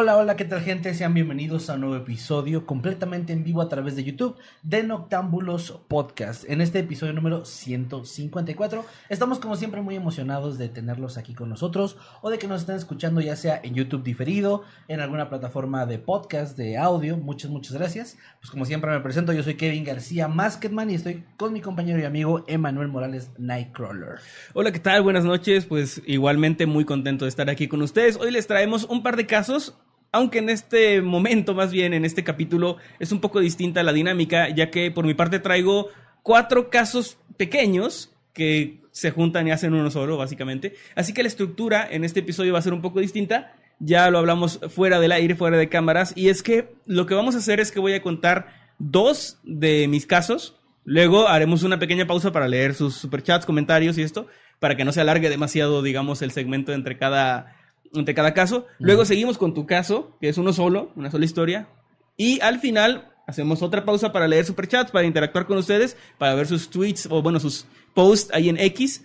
Hola, hola, ¿qué tal gente? Sean bienvenidos a un nuevo episodio completamente en vivo a través de YouTube de Noctámbulos Podcast. En este episodio número 154 estamos como siempre muy emocionados de tenerlos aquí con nosotros o de que nos estén escuchando ya sea en YouTube diferido, en alguna plataforma de podcast, de audio. Muchas, muchas gracias. Pues como siempre me presento, yo soy Kevin García Masketman y estoy con mi compañero y amigo Emanuel Morales Nightcrawler. Hola, ¿qué tal? Buenas noches. Pues igualmente muy contento de estar aquí con ustedes. Hoy les traemos un par de casos aunque en este momento, más bien en este capítulo, es un poco distinta la dinámica, ya que por mi parte traigo cuatro casos pequeños que se juntan y hacen uno solo, básicamente. Así que la estructura en este episodio va a ser un poco distinta. Ya lo hablamos fuera del aire, fuera de cámaras. Y es que lo que vamos a hacer es que voy a contar dos de mis casos. Luego haremos una pequeña pausa para leer sus superchats, comentarios y esto, para que no se alargue demasiado, digamos, el segmento entre cada entre cada caso. Luego seguimos con tu caso, que es uno solo, una sola historia. Y al final hacemos otra pausa para leer superchats, para interactuar con ustedes, para ver sus tweets o bueno, sus posts ahí en X.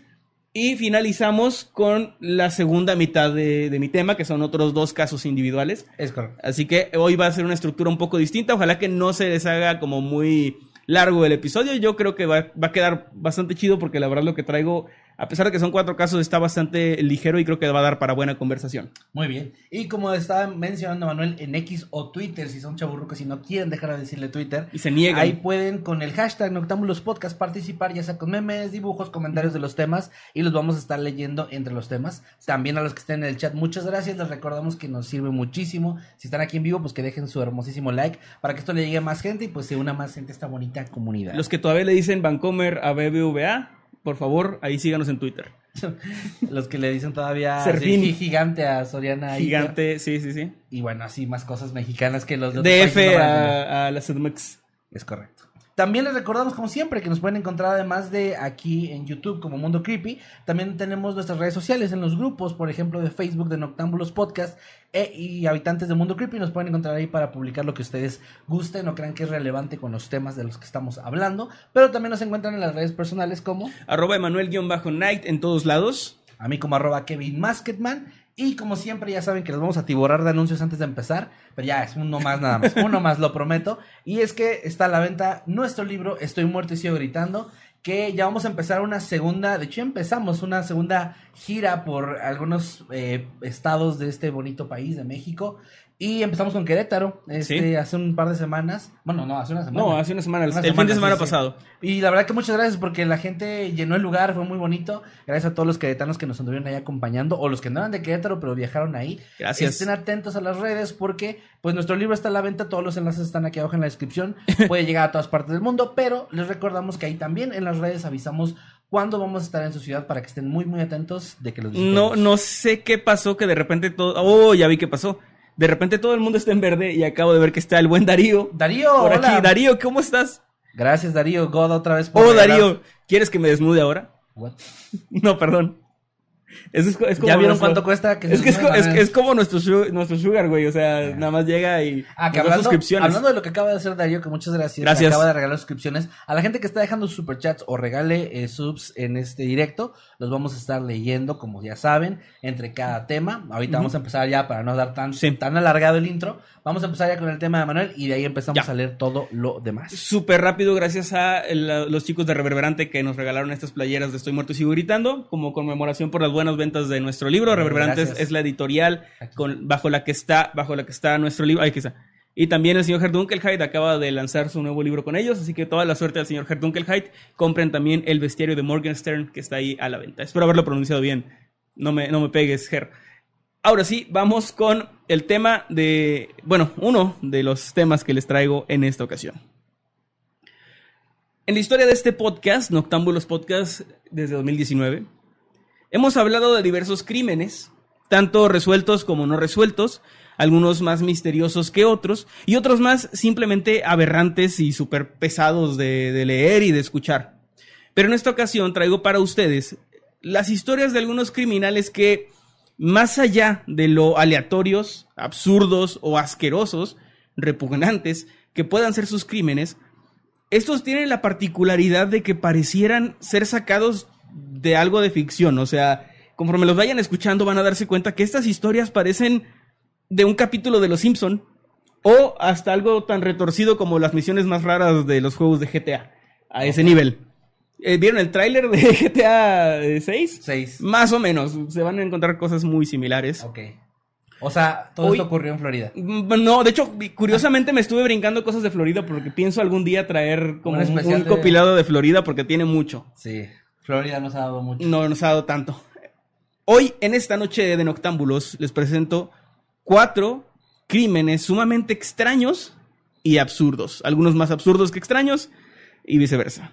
Y finalizamos con la segunda mitad de, de, mi tema, que son otros dos casos individuales. Es correcto. Así que hoy va a ser una estructura un poco distinta. Ojalá que no se les haga como muy largo el episodio. Yo creo que va, va a quedar bastante chido porque la verdad lo que traigo a pesar de que son cuatro casos, está bastante ligero y creo que va a dar para buena conversación. Muy bien. Y como estaba mencionando Manuel, en X o Twitter, si son chaburrucos y no quieren dejar de decirle Twitter, y se niegan. Ahí pueden con el hashtag Noctámbulos Podcast participar, ya sea con memes, dibujos, comentarios de los temas, y los vamos a estar leyendo entre los temas. También a los que estén en el chat, muchas gracias. Les recordamos que nos sirve muchísimo. Si están aquí en vivo, pues que dejen su hermosísimo like para que esto le llegue a más gente y pues se una más gente a esta bonita comunidad. Los que todavía le dicen Vancomer a BBVA por favor, ahí síganos en Twitter. Los que le dicen todavía Serfín. gigante a Soriana. Gigante, sí, sí, sí. Y bueno, así más cosas mexicanas que los de DF a, a la CDMX. Es correcto. También les recordamos, como siempre, que nos pueden encontrar además de aquí en YouTube como Mundo Creepy. También tenemos nuestras redes sociales en los grupos, por ejemplo, de Facebook de Noctámbulos Podcast e, y habitantes de Mundo Creepy. Nos pueden encontrar ahí para publicar lo que ustedes gusten o crean que es relevante con los temas de los que estamos hablando. Pero también nos encuentran en las redes personales como arroba Emanuel-Night en todos lados. A mí como arroba Kevin Masketman. Y como siempre, ya saben que los vamos a tiborrar de anuncios antes de empezar. Pero ya es uno más nada más. Uno más, lo prometo. Y es que está a la venta nuestro libro, Estoy muerto y sigo gritando. Que ya vamos a empezar una segunda. De hecho, empezamos una segunda gira por algunos eh, estados de este bonito país de México. Y empezamos con Querétaro, este, Sí. hace un par de semanas. Bueno, no, hace una semana. No, hace una semana, el fin de semana, sí. pasado. Y la verdad que muchas gracias porque la gente llenó el lugar, fue muy bonito. Gracias a todos los queretanos que nos anduvieron ahí acompañando o los que no eran de Querétaro pero viajaron ahí. Gracias. Estén atentos a las redes porque pues nuestro libro está a la venta, todos los enlaces están aquí abajo en la descripción. Puede llegar a todas partes del mundo, pero les recordamos que ahí también en las redes avisamos cuándo vamos a estar en su ciudad para que estén muy muy atentos de que los No, visitemos. no sé qué pasó, que de repente todo... Oh, ya vi qué pasó. De repente todo el mundo está en verde y acabo de ver que está el buen Darío. Darío, Por hola. aquí. Darío, ¿cómo estás? Gracias Darío, God otra vez por Oh, Darío, ¿quieres que me desnude ahora? What? No, perdón. Es, es, es como ¿Ya vieron nuestro- cuánto cuesta? Que Es que es, es, como nuestro, nuestro sugar, güey. O sea, nada más llega y Ah, que hablando, suscripciones. hablando de lo que acaba de hacer Darío, que muchas gracias. Gracias. Acaba de regalar suscripciones. A la gente que está dejando sus superchats o regale eh, subs en este directo, los vamos a estar leyendo, como ya saben, entre cada tema. Ahorita vamos a empezar ya para no dar tan, Sí. tan alargado el intro. Vamos a empezar ya con el tema de Manuel y de ahí empezamos Ya. a leer todo lo demás. Súper rápido, gracias a los chicos de Reverberante que nos regalaron estas playeras de Estoy Muerto y Sigo Gritando, como conmemoración por las buenas buenas ventas de nuestro libro. Reverberantes Gracias. es la editorial con, bajo la que está, bajo la que está nuestro libro. Ahí que está. Y también el señor Herdunkelheit acaba de lanzar su nuevo libro con ellos, así que toda la suerte al señor Herdunkelheit. Compren también el bestiario de Morgenstern que está ahí a la venta. Espero haberlo pronunciado bien. No me, no me pegues, Ger. Ahora sí, vamos con el tema de, bueno, uno de los temas que les traigo en esta ocasión. En la historia de este podcast, Noctámbulos Podcast, desde 2019, hemos hablado de diversos crímenes, tanto resueltos como no resueltos, algunos más misteriosos que otros, y otros más simplemente aberrantes y súper pesados de, leer y de escuchar. Pero en esta ocasión traigo para ustedes las historias de algunos criminales que, más allá de lo aleatorios, absurdos o asquerosos, repugnantes que puedan ser sus crímenes, estos tienen la particularidad de que parecieran ser sacados de algo de ficción. O sea, conforme los vayan escuchando van a darse cuenta que estas historias parecen de un capítulo de Los Simpson o hasta algo tan retorcido como las misiones más raras de los juegos de GTA. A ese nivel. Eh, ¿Vieron el tráiler de GTA 6? Seis. Más o menos. Se van a encontrar cosas muy similares. Ok. O sea, todo Hoy- esto ocurrió en Florida. Mm, No, de hecho, curiosamente me estuve brincando cosas de Florida porque pienso algún día traer como Un un, especial un de- compilado de Florida porque tiene mucho. Sí. Florida nos ha dado mucho. No nos ha dado tanto. Hoy, en esta noche de Noctámbulos, les presento cuatro crímenes sumamente extraños y absurdos. Algunos más absurdos que extraños y viceversa.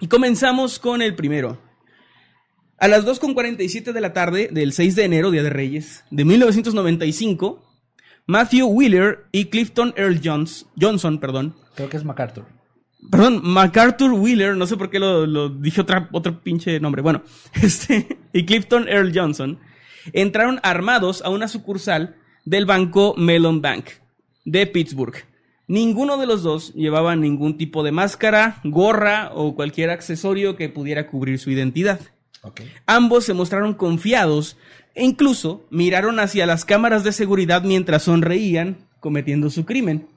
Y comenzamos con el primero. A las 2.47 de la tarde del 6 de enero, Día de Reyes, de 1995, Matthew Wheeler y Clifton Earl Jones, Johnson, perdón, Creo que es MacArthur. Perdón, MacArthur Wheeler, no sé por qué lo, lo dije otra, otro pinche nombre. Bueno, este, y Clifton Earl Johnson entraron armados a una sucursal del banco Mellon Bank de Pittsburgh. Ninguno de los dos llevaba ningún tipo de máscara, gorra o cualquier accesorio que pudiera cubrir su identidad. Ambos se mostraron confiados e incluso miraron hacia las cámaras de seguridad mientras sonreían cometiendo su crimen.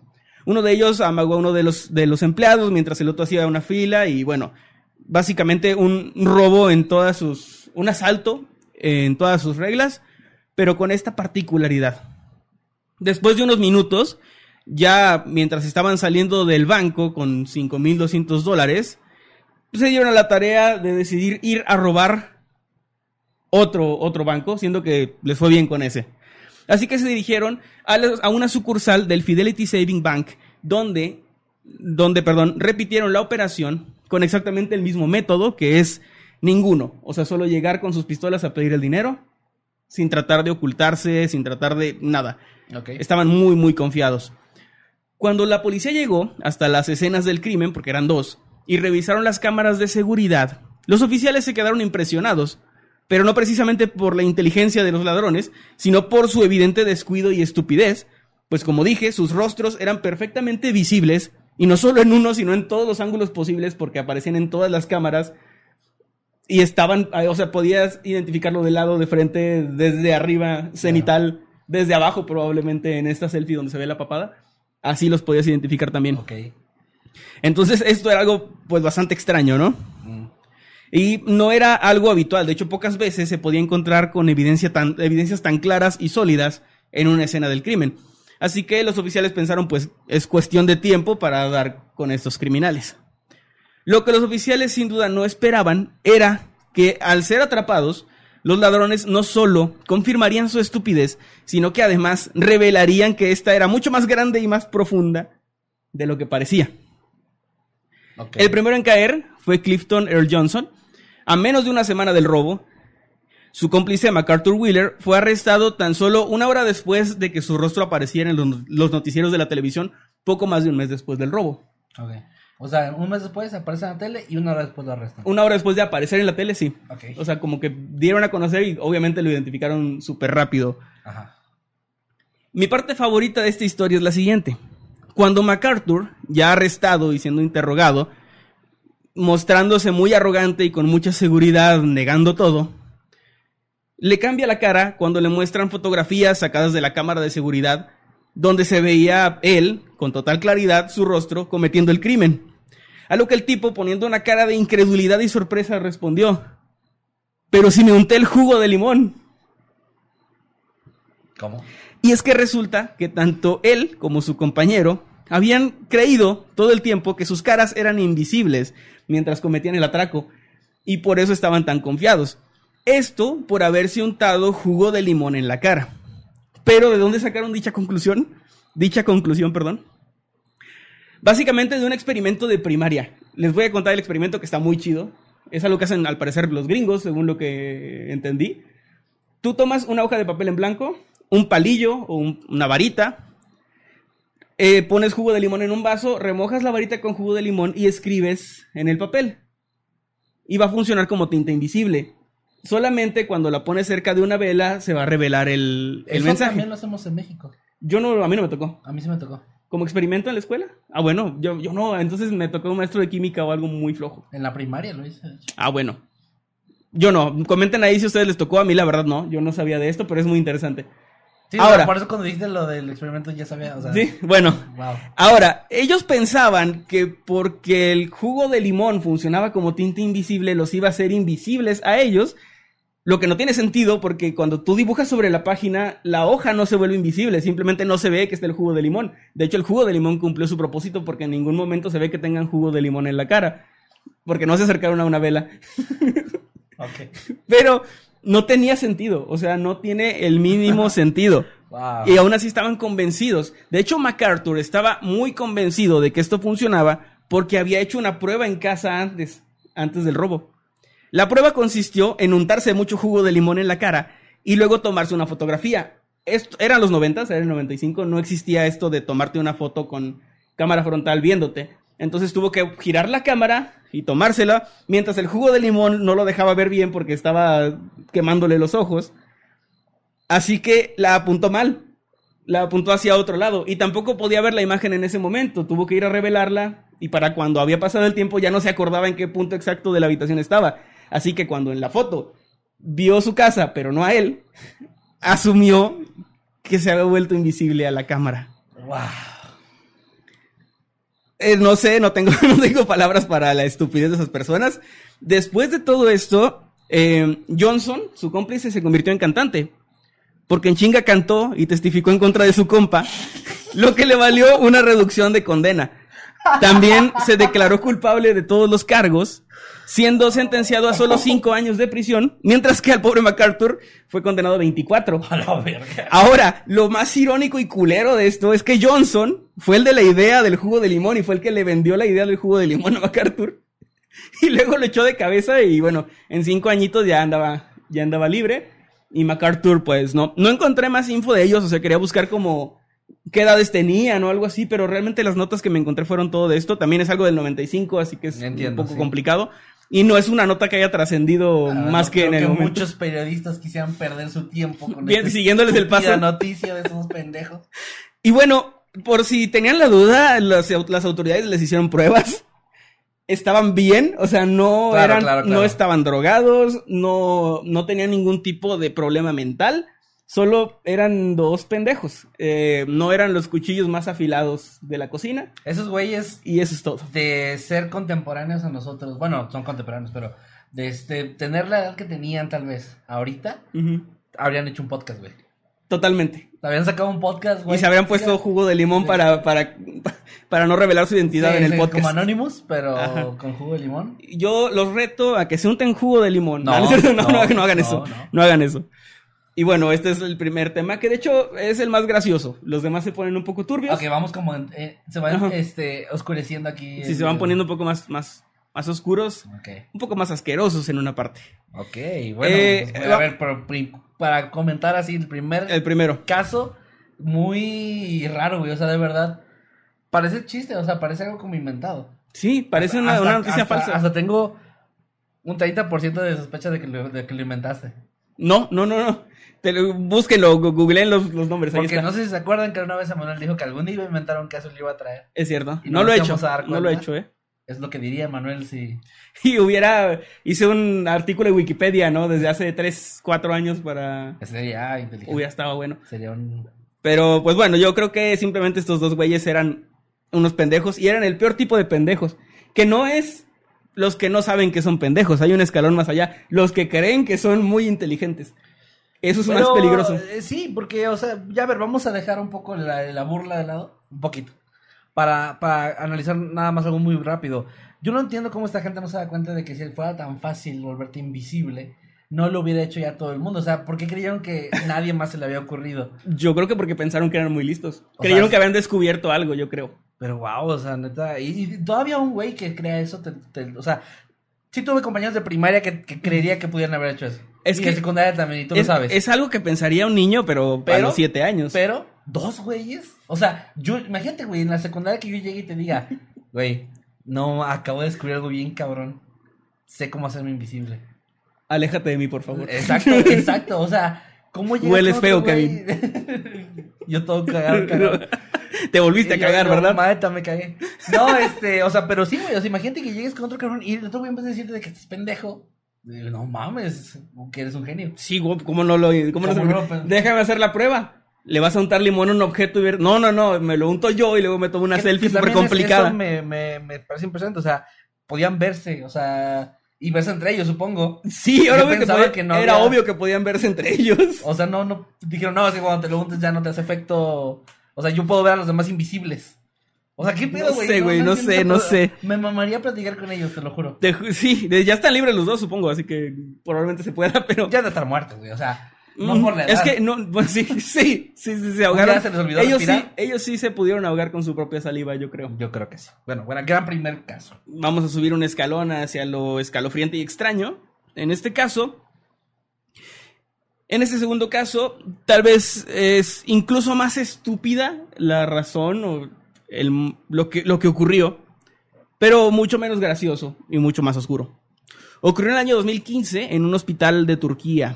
Uno de ellos amagó a uno de los, de los empleados mientras el otro hacía una fila y bueno, básicamente un robo en todas sus, un asalto en todas sus reglas, pero con esta particularidad. Después de unos minutos, ya mientras estaban saliendo del banco con 5.200 dólares, se dieron a la tarea de decidir ir a robar otro, otro banco, siendo que les fue bien con ese. Así que se dirigieron a, la- a una sucursal del Fidelity Saving Bank, donde, donde, perdón, repitieron la operación con exactamente el mismo método, que es ninguno. O sea, solo llegar con sus pistolas a pedir el dinero, sin tratar de ocultarse, sin tratar de nada. Estaban muy, muy confiados. Cuando la policía llegó hasta las escenas del crimen, porque eran dos, y revisaron las cámaras de seguridad, los oficiales se quedaron impresionados, pero no precisamente por la inteligencia de los ladrones, sino por su evidente descuido y estupidez, pues como dije, sus rostros eran perfectamente visibles, y no solo en uno, sino en todos los ángulos posibles, porque aparecían en todas las cámaras, y estaban, eh, o sea, podías identificarlo del lado de frente, desde arriba, cenital, desde abajo probablemente en esta selfie donde se ve la papada. Así los podías identificar también. Ok. Entonces esto era algo pues bastante extraño, ¿no? Y no era algo habitual, de hecho pocas veces se podía encontrar con evidencia tan, evidencias tan claras y sólidas en una escena del crimen. Así que los oficiales pensaron pues es cuestión de tiempo para dar con estos criminales. Lo que los oficiales sin duda no esperaban era que al ser atrapados, los ladrones no solo confirmarían su estupidez, sino que además revelarían que esta era mucho más grande y más profunda de lo que parecía. El primero en caer fue Clifton Earl Johnson. A menos de una semana del robo, su cómplice MacArthur Wheeler fue arrestado tan solo una hora después de que su rostro apareciera en los, noticieros de la televisión, poco más de un mes después del robo. Ok. O sea, un mes después aparece en la tele y una hora después lo arrestan. Una hora después de aparecer en la tele, sí. Ok. O sea, como que dieron a conocer y obviamente lo identificaron súper rápido. Ajá. Mi parte favorita de esta historia es la siguiente. Cuando MacArthur, ya arrestado y siendo interrogado, mostrándose muy arrogante y con mucha seguridad, negando todo, le cambia la cara cuando le muestran fotografías sacadas de la cámara de seguridad, donde se veía él, con total claridad, su rostro cometiendo el crimen. A lo que el tipo, poniendo una cara de incredulidad y sorpresa, respondió, pero si me unté el jugo de limón. ¿Cómo? Y es que resulta que tanto él como su compañero habían creído todo el tiempo que sus caras eran invisibles mientras cometían el atraco y por eso estaban tan confiados. Esto por haberse untado jugo de limón en la cara. Pero ¿de dónde sacaron dicha conclusión? Dicha conclusión, perdón. Básicamente de un experimento de primaria. Les voy a contar el experimento que está muy chido. Es algo que hacen al parecer los gringos, según lo que entendí. Tú tomas una hoja de papel en blanco, un palillo o un- una varita, eh, pones jugo de limón en un vaso, remojas la varita con jugo de limón y escribes en el papel. Y va a funcionar como tinta invisible. Solamente cuando la pones cerca de una vela se va a revelar el, el Eso mensaje. también lo hacemos en México. Yo no, a mí no me tocó. A mí sí me tocó. ¿Como experimento en la escuela? Ah, bueno, yo, yo no, entonces me tocó un maestro de química o algo muy flojo. En la primaria lo hice. Ah, bueno. Yo no, comenten ahí si a ustedes les tocó, a mí la verdad no, yo no sabía de esto, pero es muy interesante. Sí, Ahora. Por eso cuando dijiste lo del experimento ya sabía. O sea, Sí, bueno. Wow. Ahora, ellos pensaban que porque el jugo de limón funcionaba como tinta invisible, los iba a hacer invisibles a ellos, lo que no tiene sentido porque cuando tú dibujas sobre la página, la hoja no se vuelve invisible, simplemente no se ve que está el jugo de limón. De hecho, el jugo de limón cumplió su propósito porque en ningún momento se ve que tengan jugo de limón en la cara, porque no se acercaron a una vela. Ok. Pero no tenía sentido, o sea, no tiene el mínimo sentido. Wow. Y aún así estaban convencidos. De hecho, MacArthur estaba muy convencido de que esto funcionaba porque había hecho una prueba en casa antes, antes del robo. La prueba consistió en untarse mucho jugo de limón en la cara y luego tomarse una fotografía. Esto, eran los 90, era el 95, no existía esto de tomarte una foto con cámara frontal viéndote. Entonces tuvo que girar la cámara y tomársela, mientras el jugo de limón no lo dejaba ver bien porque estaba quemándole los ojos. Así que la apuntó mal. La apuntó hacia otro lado. Y tampoco podía ver la imagen en ese momento. Tuvo que ir a revelarla. Y para cuando había pasado el tiempo ya no se acordaba en qué punto exacto de la habitación estaba. Así que cuando en la foto vio su casa, pero no a él, asumió que se había vuelto invisible a la cámara. Wow. Eh, no sé, no tengo, no palabras para la estupidez de esas personas. Después de todo esto, eh, Johnson, su cómplice, se convirtió en cantante. Porque en chinga cantó y testificó en contra de su compa, lo que le valió una reducción de condena. También se declaró culpable de todos los cargos, siendo sentenciado a solo cinco años de prisión, mientras que al pobre MacArthur fue condenado a 24. A la verga. Ahora, lo más irónico y culero de esto es que Johnson fue el de la idea del jugo de limón y fue el que le vendió la idea del jugo de limón a MacArthur. Y luego lo echó de cabeza y bueno, en cinco añitos ya andaba, ya andaba libre. Y MacArthur, pues no, no encontré más info de ellos, o sea, quería buscar como qué edades tenían o algo así, pero realmente las notas que me encontré fueron todo de esto. También es algo del 95, así que es Entiendo, un poco sí. complicado. Y no es una nota que haya trascendido Ah, más que creo en el momento. muchos periodistas quisieran perder su tiempo con Bien, esta siguiéndoles el paso. noticia de esos pendejos. Y bueno, por si tenían la duda, las, las autoridades les hicieron pruebas. Estaban bien, o sea, no Claro, eran, claro. no estaban drogados, no, no tenían ningún tipo de problema mental. Solo eran dos pendejos. Eh, no eran los cuchillos más afilados de la cocina. Esos güeyes Y eso es todo. de ser contemporáneos a nosotros, bueno, son contemporáneos, pero de este, tener la edad que tenían tal vez ahorita, habrían hecho un podcast, güey. Totalmente. Habrían sacado un podcast, güey. y se habrían puesto jugo de limón para, para, para no revelar su identidad Sí, en el sí, podcast. Como Anonymous, pero Ajá. con jugo de limón. Yo los reto a que se unten jugo de limón. No, No, no, no, hagan eso. No. hagan eso. Y bueno, este es el primer tema, que de hecho es el más gracioso. Los demás se ponen un poco turbios. Ok, vamos como, eh, se van Ajá. este, oscureciendo aquí. El- se van poniendo un poco más, más, más oscuros, Ok, un poco más asquerosos en una parte. ok, bueno, Eh, pues, a ver, pri- para comentar así el primer El primero. caso, muy raro, güey, o sea, de verdad, parece chiste, o sea, parece algo como inventado. Sí, parece una, Hasta- una noticia hasta- falsa. Hasta tengo un 30% de sospecha de que, lo, de que lo inventaste. No, no, no, no. Búsquenlo, googleen los, los nombres. ahí Porque está. no sé si se acuerdan que una vez Emanuel dijo que algún día iba a inventar un caso y lo iba a traer. Es cierto. Y No, no lo he hecho. No lo he hecho, eh. Es lo que diría Manuel si... Y hubiera, hice un artículo de Wikipedia, ¿no? Desde hace 3, 4 años para... Sería inteligente. Hubiera estado bueno. Sería un... Pero pues bueno, yo creo que simplemente estos dos güeyes eran unos pendejos y eran el peor tipo de pendejos. Que no es los que no saben que son pendejos. Hay un escalón más allá. Los que creen que son muy inteligentes. Eso es más peligroso. eh, sí, porque, o sea, ya a ver, vamos a dejar un poco la, la burla de lado, un poquito, para, para analizar nada más algo muy rápido. Yo no entiendo cómo esta gente no se da cuenta de que si fuera tan fácil volverte invisible, no lo hubiera hecho ya todo el mundo. O sea, ¿por qué creyeron que nadie más se le había ocurrido? Yo creo que porque pensaron que eran muy listos. O Creyeron sea, que habían descubierto algo, yo creo. Pero wow, o sea, neta, y, y todavía un güey que crea eso, te- te- o sea, sí tuve compañeros de primaria que, que creería que pudieran haber hecho eso. Es y que- de secundaria también, y tú es, lo sabes. es algo que pensaría un niño, pero, a Pero- los siete años. Pero, dos güeyes. O sea, yo, imagínate, güey, en la secundaria que yo llegue y te diga, güey, no, acabo de descubrir algo bien cabrón. Sé cómo hacerme invisible. Aléjate de mí, por favor. Exacto, exacto. O sea, ¿cómo llegas Hueles feo, güey? yo todo cagado, cagado. Te volviste a Y cagar, yo, ¿verdad? Mata, me cagué. No, este, o sea, pero sí, güey. O sea, imagínate que llegues con otro cabrón y el otro güey vez de decirte de que estás pendejo. digo, No mames, que eres un genio. Sí, güey, ¿cómo no lo... ¿Cómo Déjame hacer la prueba. Le vas a untar limón a un objeto y ver... No, no, no, me lo unto yo y luego me tomo una Que- selfie súper también es- complicada. Eso me, me, me parece impresionante. O sea, podían verse, o sea, y verse entre ellos, supongo. Sí, ahora que, pensaba podía- que no era había- obvio que podían verse entre ellos. O sea, no, no, dijeron, no, es que cuando te lo untes ya no te hace efecto. O sea, yo puedo ver a los demás invisibles. O sea, ¿qué pedo, No güey? sé, güey, no sé, no sé. Me mamaría platicar con ellos, te lo juro. Te ju- sí, ya están libres los dos, supongo, así que probablemente se pueda, pero... Ya de estar muertos, güey, o sea, no por la edad. Es que no, bueno, sí, sí, sí, sí, se ahogaron. día se les olvidó ellos sí, ellos sí se pudieron ahogar con su propia saliva, yo creo. Yo creo que sí. Bueno, bueno, gran primer caso. Vamos a subir un escalón hacia lo escalofriante y extraño. En este caso, en este segundo caso, tal vez es incluso más estúpida la razón o el- lo, que, lo que ocurrió, pero mucho menos gracioso y mucho más oscuro. Ocurrió en el año 2015 en un hospital de Turquía.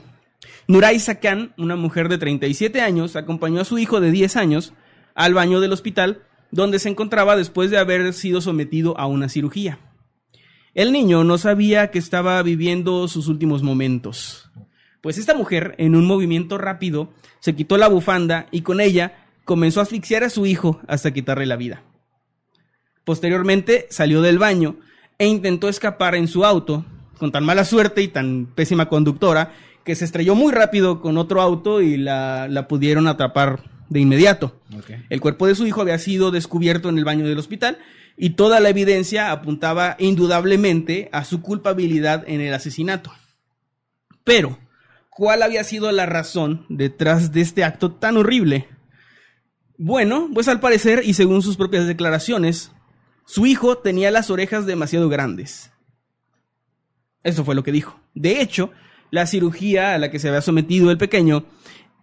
Nuray Sakan, una mujer de 37 años, acompañó a su hijo de 10 años al baño del hospital donde se encontraba después de haber sido sometido a una cirugía. El niño no sabía que estaba viviendo sus últimos momentos. Pues esta mujer, en un movimiento rápido, se quitó la bufanda y con ella comenzó a asfixiar a su hijo hasta quitarle la vida. Posteriormente salió del baño e intentó escapar en su auto, con tan mala suerte y tan pésima conductora, que se estrelló muy rápido con otro auto y la, la pudieron atrapar de inmediato. El cuerpo de su hijo había sido descubierto en el baño del hospital y toda la evidencia apuntaba indudablemente a su culpabilidad en el asesinato. Pero, ¿cuál había sido la razón detrás de este acto tan horrible? Bueno, pues al parecer, y según sus propias declaraciones, su hijo tenía las orejas demasiado grandes. Eso fue lo que dijo. De hecho, la cirugía a la que se había sometido el pequeño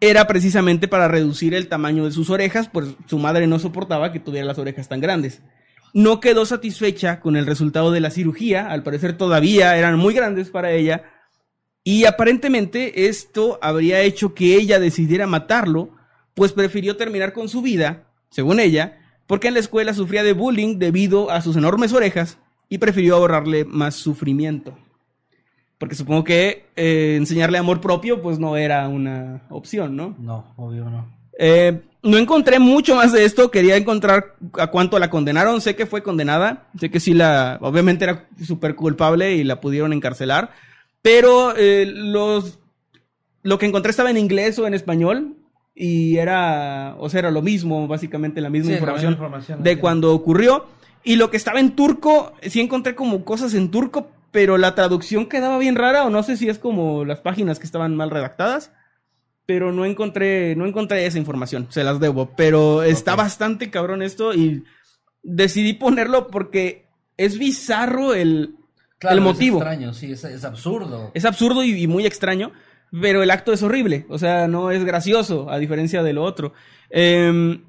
era precisamente para reducir el tamaño de sus orejas, pues su madre no soportaba que tuviera las orejas tan grandes. No quedó satisfecha con el resultado de la cirugía, al parecer todavía eran muy grandes para ella, y aparentemente esto habría hecho que ella decidiera matarlo, pues prefirió terminar con su vida, según ella, porque en la escuela sufría de bullying debido a sus enormes orejas y prefirió ahorrarle más sufrimiento. Porque supongo que eh, enseñarle amor propio pues no era una opción, ¿no? No, obvio no. Eh, no encontré mucho más de esto, quería encontrar a cuánto la condenaron, sé que fue condenada, sé que sí la, obviamente era súper culpable y la pudieron encarcelar, pero eh, los, lo que encontré estaba en inglés o en español y era, o sea, era lo mismo, básicamente la misma Sí, la información, misma información, de cuando ocurrió. Y lo que estaba en turco, sí encontré como cosas en turco, pero la traducción quedaba bien rara, o no sé si es como las páginas que estaban mal redactadas pero no encontré, no encontré esa información, se las debo, pero está bastante cabrón esto y decidí ponerlo porque es bizarro el, Claro, el motivo. Es extraño, sí, es, es absurdo. Es absurdo y, y muy extraño, pero el acto es horrible, o sea, no es gracioso, a diferencia de lo otro. Em,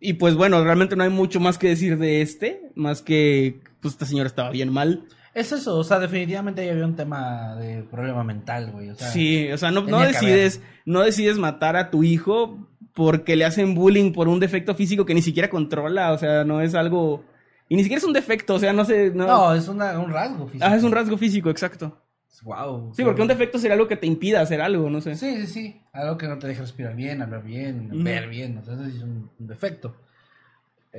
y pues bueno, realmente no hay mucho más que decir de este, más que pues esta señora estaba bien mal. Es eso, o sea, definitivamente ahí había un tema de problema mental, güey. O sea, Sí, o sea, no, no decides, no decides matar a tu hijo porque le hacen bullying por un defecto físico que ni siquiera controla, o sea, no es algo y ni siquiera es un defecto, o sea, no sé, no, No, es una- un rasgo físico. Ah, es un rasgo físico, exacto. Wow. Sí, porque un defecto sería algo que te impida hacer algo, no sé. Sí, sí, sí. Algo que no te deja respirar bien, hablar bien, ver bien. Sí es un, un defecto.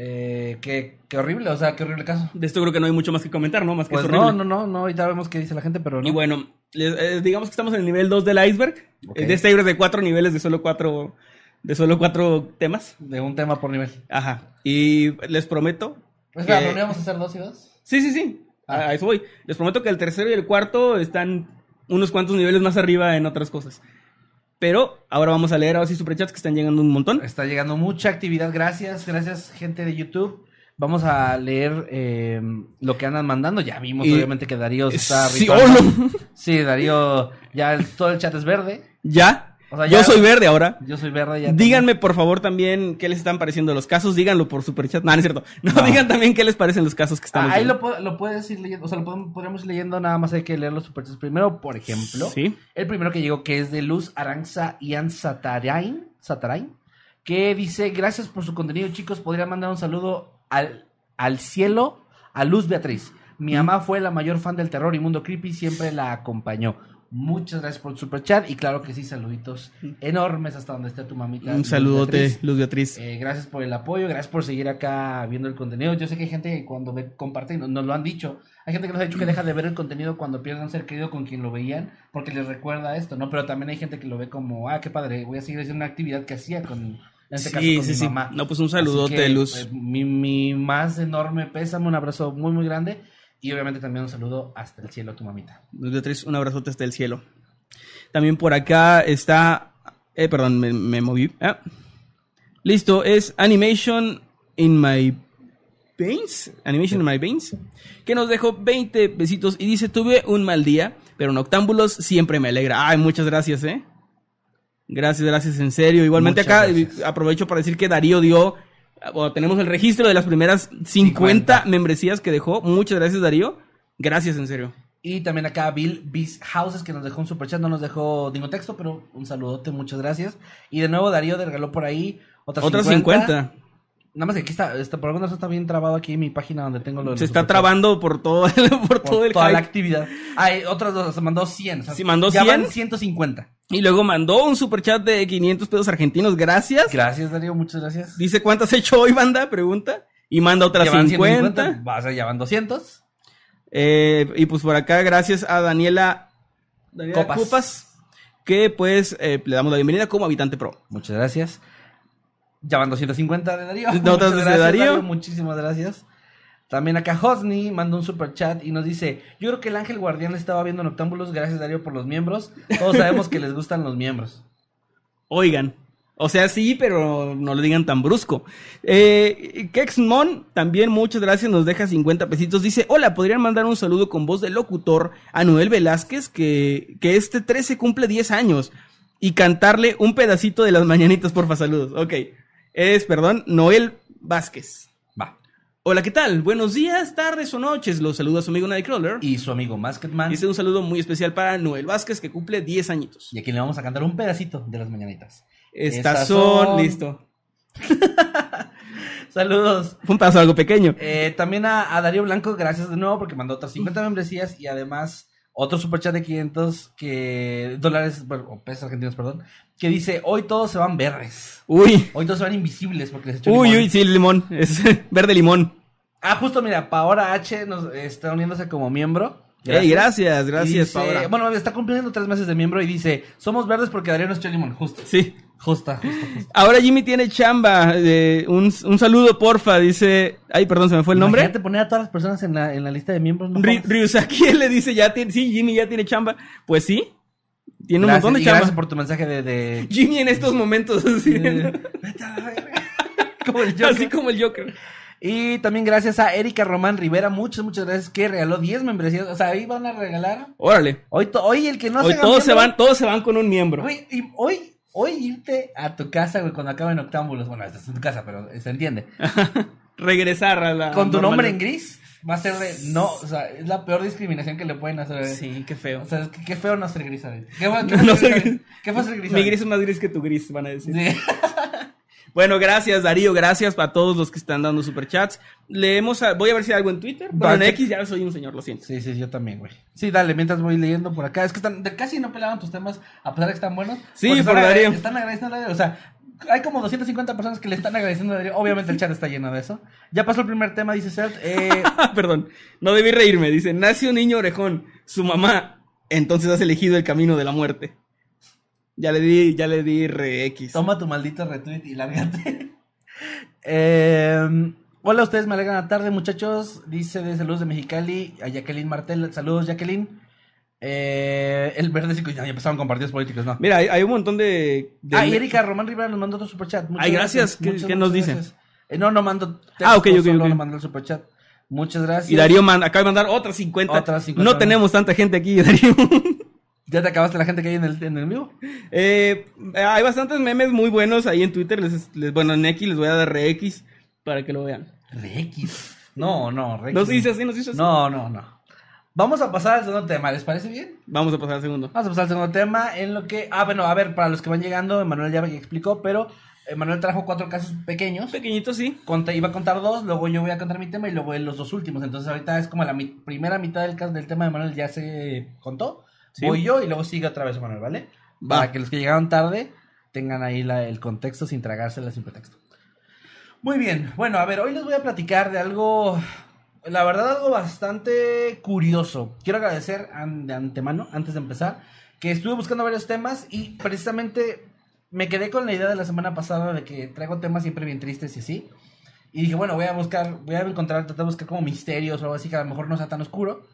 Eh, qué, qué horrible, o sea, qué horrible caso. De esto creo que no hay mucho más que comentar, ¿no? Más que Pues es no, horrible. no, no, no, ahorita vemos qué dice la gente, pero no. Y bueno, eh, digamos que estamos en el nivel 2 del iceberg. Eh, De este iceberg de cuatro niveles de solo cuatro, de solo cuatro temas. De un tema por nivel. Ajá. Y les prometo. Pues que- claro, ¿no íbamos a hacer dos y dos? Sí, sí, sí. Ah. a eso voy. Les prometo que el tercero y el cuarto están unos cuantos niveles más arriba en otras cosas. Pero ahora vamos a leer ahora sí superchats que están llegando un montón. Está llegando mucha actividad, gracias, gracias gente de YouTube. Vamos a leer eh, lo que andan mandando. Ya vimos, Y- obviamente, que Darío está Sí. Sí, Darío, ya el- todo el chat es verde. ¿Ya? O sea, Yo soy verde ahora. Yo soy verde ya. Díganme, por favor, también qué les están pareciendo los casos. Díganlo por superchat. No, no es cierto. No, No. digan también qué les parecen los casos que estamos Ah, ahí viendo. lo, lo puedes ir leyendo, o sea, lo podemos, podríamos ir leyendo, nada más hay que leer los superchats primero, por ejemplo. Sí. El primero que llegó, que es de Luz Aranza Ian Satarain, Satarain, que dice, gracias por su contenido, chicos, podría mandar un saludo al, al cielo a Luz Beatriz. Mi mamá fue la mayor fan del terror y mundo creepy, siempre la acompañó. Muchas gracias por el superchat y claro que sí, saluditos enormes hasta donde esté tu mamita. Un Luz saludote, Beatriz. Luz Beatriz. Eh, gracias por el apoyo, gracias por seguir acá viendo el contenido. Yo sé que hay gente que cuando ve, comparte, nos, nos lo han dicho. Hay gente que nos ha dicho que deja de ver el contenido cuando pierden un ser querido con quien lo veían, porque les recuerda esto, ¿no? Pero también hay gente que lo ve como, ah, qué padre, voy a seguir haciendo una actividad que hacía con, en este caso, Sí, con sí, mi sí. mamá. No, pues un saludote, que, Luz. pues, mi, mi más enorme pésame, un abrazo muy, muy grande. Y obviamente también un saludo hasta el cielo a tu mamita. Beatriz, un abrazote hasta el cielo. También por acá está. Eh, perdón, me, me moví. Ah. Listo, es Animation in My Veins. Animation in My Veins. Que nos dejó 20 besitos y dice: Tuve un mal día, pero Noctámbulos siempre me alegra. Ay, muchas gracias, eh. Gracias, gracias, en serio. Igualmente Muchas acá gracias. aprovecho para decir que Darío dio. Bueno, tenemos el registro de las primeras 50, 50. membresías que dejó. Muchas gracias, Darío. Gracias, en serio. Y también acá Bill Beast Houses que nos dejó un superchat, no nos dejó ningún texto, pero un saludote, muchas gracias. Y de nuevo Darío regaló por ahí otras Otras 50. 50. Nada más que aquí está, está, por alguna razón está bien trabado aquí en mi página donde tengo lo de Se está trabando por todo el, por por todo el toda la hype. actividad. Hay otras dos, se mandó 100. o sea, Sí, mandó ya 100. van 150. Y luego mandó un superchat de 500 pesos argentinos. Gracias. Gracias Darío, muchas gracias. Dice cuántas has hecho hoy, banda. Pregunta. Y manda otras Ya van 50. 150, va, o sea, ya van 200. Eh, y pues por acá, gracias a Daniela, Daniela Copas. Copas, que pues eh, le damos la bienvenida como habitante pro. Muchas gracias. Ya van 250 de Darío. Notas de gracias, Darío. Muchísimas gracias. También acá Hosni mandó un super chat y nos dice, yo creo que el ángel guardián estaba viendo Noctámbulos, gracias Darío por los miembros. Todos sabemos que les gustan los miembros. Oigan. O sea, sí, pero no lo digan tan brusco. Eh, Kexmon, también muchas gracias, nos deja 50 pesitos. Dice, hola, ¿podrían mandar un saludo con voz de locutor a Noel Velázquez, que, que este 13 cumple 10 años? Y cantarle un pedacito de las mañanitas, porfa, saludos. Ok. Es, perdón, Noel Vázquez. Va. Hola, ¿qué tal? Buenos días, tardes o noches. Los saluda su amigo Nightcrawler. Y Y su amigo Masketman. este es un saludo muy especial para Noel Vázquez, que cumple 10 añitos. Y aquí le vamos a cantar un pedacito de las mañanitas. Estas Estas son... son- Listo. Saludos. Fue un paso algo pequeño. Eh, también a, a Darío Blanco, gracias de nuevo porque mandó otras 50 membresías y además otro superchat de 500 que, dólares, bueno, o pesos argentinos, perdón, que dice, hoy todos se van verdes. Uy, Hoy todos se van invisibles porque les echó uy, limón". uy, sí, el limón. Es verde limón. Ah, justo mira, Paora H nos está uniéndose como miembro. Ey, gracias, Y gracias, dice- Paola. Bueno, está cumpliendo tres meses de miembro y dice, somos verdes porque Darío nos echó limón, justo. Sí. Justo, justo. Ahora Jimmy tiene chamba. eh, un, un saludo, porfa. Dice. Ay, perdón, se me fue el nombre. Imagínate poner a todas las personas en la, en la lista de miembros. No Ry-. Ryusaki le dice, ya tiene, sí, Jimmy ya tiene chamba. Pues sí. Tiene un montón de chamba. gracias por tu mensaje de... de... Jimmy en estos momentos. Así. Como el Joker. así como el Joker. Y también gracias a Erika Román Rivera, muchas, muchas gracias, que regaló 10 membresías. O sea, ahí van a regalar. Órale. Hoy, hoy el que no Hoy todos se van, todos se van con un miembro. Güey, y hoy, hoy irte a tu casa, güey, cuando acaben octámbulos. Bueno, estás en tu casa, pero se entiende. Regresar a la. Con tu nombre en gris, va a ser de. No, o sea, es la peor discriminación que le pueden hacer. Sí, qué feo. O sea, es qué feo no ser gris, ¿sabes? Qué, fue- qué No ser gris. ¿Qué fue ser gris? Mi gris es más gris que tu gris, van a decir. Sí. Bueno, gracias Darío, gracias a todos los que están dando superchats. Leemos, a- voy a ver si hay algo en Twitter. Bueno, en. X ya soy un señor, lo siento. Sí, sí, yo también, güey. Sí, dale, mientras voy leyendo por acá. Es que están, de casi no pelaban tus temas, a pesar de que están buenos. Sí, por están, Darío. Están agradeciendo a Darío. O sea, hay como 250 personas que le están agradeciendo a Darío. Obviamente el chat está lleno de eso. Ya pasó el primer tema, dice Celt. Eh, Perdón, no debí reírme. Dice, nace un niño orejón, su mamá, entonces has elegido el camino de la muerte. Ya le di, ya le di re X. toma tu maldito retweet y lárgate. Eh, hola, ustedes me alegran la tarde, muchachos. Dice de saludos de Mexicali a Jacqueline Martel. Saludos, Jacqueline. Eh, el verde sí, ya empezaron con partidos políticos, ¿no? Mira, hay, hay un montón de... de- Ah, y Erika Román Rivera nos mandó otro superchat. Muchas Ay, gracias. ¿Qué- qué nos dice? gracias. Eh, no, no mando. Ah, ok, ok, solo ok. nos mandó el superchat. Muchas gracias. Y Darío man- acaba de mandar otras 50. Otras 50. No tenemos tanta gente aquí, Darío. ¿Ya te acabaste la gente que hay en el, en el vivo? Eh, hay bastantes memes muy buenos ahí en Twitter. Les, les- bueno, en X les voy a dar re X para que lo vean. Rex. No, no, Rex. No se dice así, no se dice así. No, no, no. Vamos a pasar al segundo tema, ¿les parece bien? Vamos a pasar al segundo. Vamos a pasar al segundo tema en lo que... Ah, bueno, a ver, para los que van llegando, Emanuel ya explicó, pero Emanuel trajo cuatro casos pequeños. Pequeñito, sí. Conta- iba a contar dos, luego yo voy a contar mi tema y luego los dos últimos. Entonces ahorita es como la mi- primera mitad del, caso- del tema de Manuel ya se contó. Sí. Voy yo y luego sigue otra vez Manuel, ¿vale? Va. Para que los que llegaron tarde tengan ahí la- el contexto sin tragársela sin pretexto. Muy bien, bueno, a ver, hoy les voy a platicar de algo, la verdad algo bastante curioso. Quiero agradecer de antemano, antes de empezar, que estuve buscando varios temas y precisamente me quedé con la idea de la semana pasada de que traigo temas siempre bien tristes y así. Y dije, bueno, voy a buscar, voy a encontrar, tratar de buscar como misterios o algo así que a lo mejor no sea tan oscuro.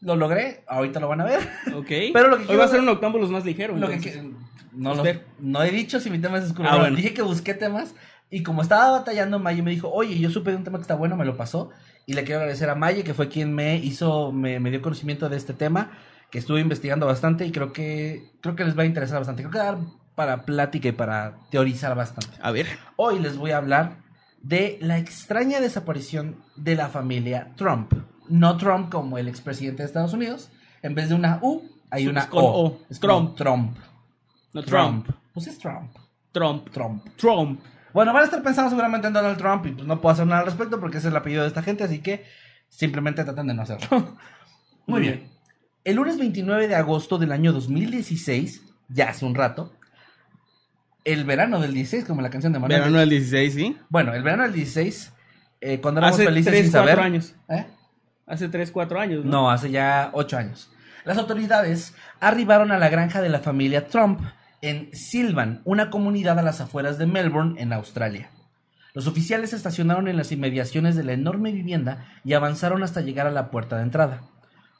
Lo logré, ahorita lo van a ver. Ok. Pero lo que Hoy va a ser un octámbulos más ligero. Lo que entonces. que- no, lo- no he dicho si mi tema es oscuro. Ah, no, bueno. Dije que busqué temas y como estaba batallando, Maye me dijo, oye, yo supe de un tema que está bueno, me lo pasó. Y le quiero agradecer a Maye, que fue quien me hizo, me, me dio conocimiento de este tema, que estuve investigando bastante y creo que, creo que les va a interesar bastante. Creo que va a dar para plática y para teorizar bastante. A ver. Hoy les voy a hablar de la extraña desaparición de la familia Trump. No Trump como el expresidente de Estados Unidos. En vez de una U, hay Es una con O. O. Es Trump. Trump. No, Trump. Pues es Trump. Trump. Trump. Trump. Bueno, van a estar pensando seguramente en Donald Trump y pues no puedo hacer nada al respecto porque ese es el apellido de esta gente, así que simplemente tratan de no hacerlo. Muy bien. El lunes 29 de agosto del año 2016, ya hace un rato, el verano del 16, como la canción de Manuel. Verano del 16, ¿sí? Bueno, el verano del 16, eh, cuando éramos Hace felices 3, sin 4 saber. años. ¿Eh? Hace 3, 4 años, ¿no? Hace ya ocho años. Las autoridades arribaron a la granja de la familia Trump en Sylvan, una comunidad a las afueras de Melbourne, en Australia. Los oficiales se estacionaron en las inmediaciones de la enorme vivienda y avanzaron hasta llegar a la puerta de entrada.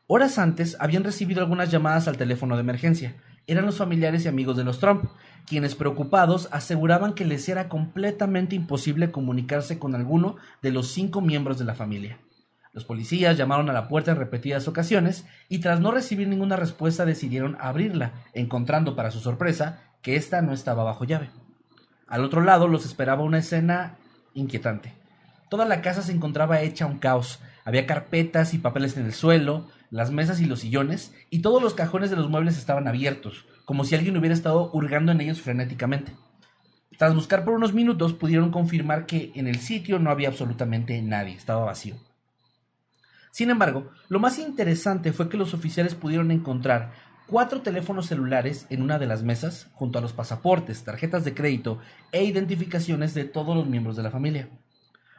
Horas antes habían recibido algunas llamadas al teléfono de emergencia. Eran los familiares y amigos de los Trump, quienes preocupados aseguraban que les era completamente imposible comunicarse con alguno de los cinco miembros de la familia. Los policías llamaron a la puerta en repetidas ocasiones y tras no recibir ninguna respuesta decidieron abrirla, encontrando para su sorpresa que ésta no estaba bajo llave. Al otro lado los esperaba una escena inquietante. Toda la casa se encontraba hecha un caos. Había carpetas y papeles en el suelo, las mesas y los sillones, y todos los cajones de los muebles estaban abiertos, como si alguien hubiera estado hurgando en ellos frenéticamente. Tras buscar por unos minutos pudieron confirmar que en el sitio no había absolutamente nadie, estaba vacío. Sin embargo, lo más interesante fue que los oficiales pudieron encontrar cuatro teléfonos celulares en una de las mesas, junto a los pasaportes, tarjetas de crédito e identificaciones de todos los miembros de la familia.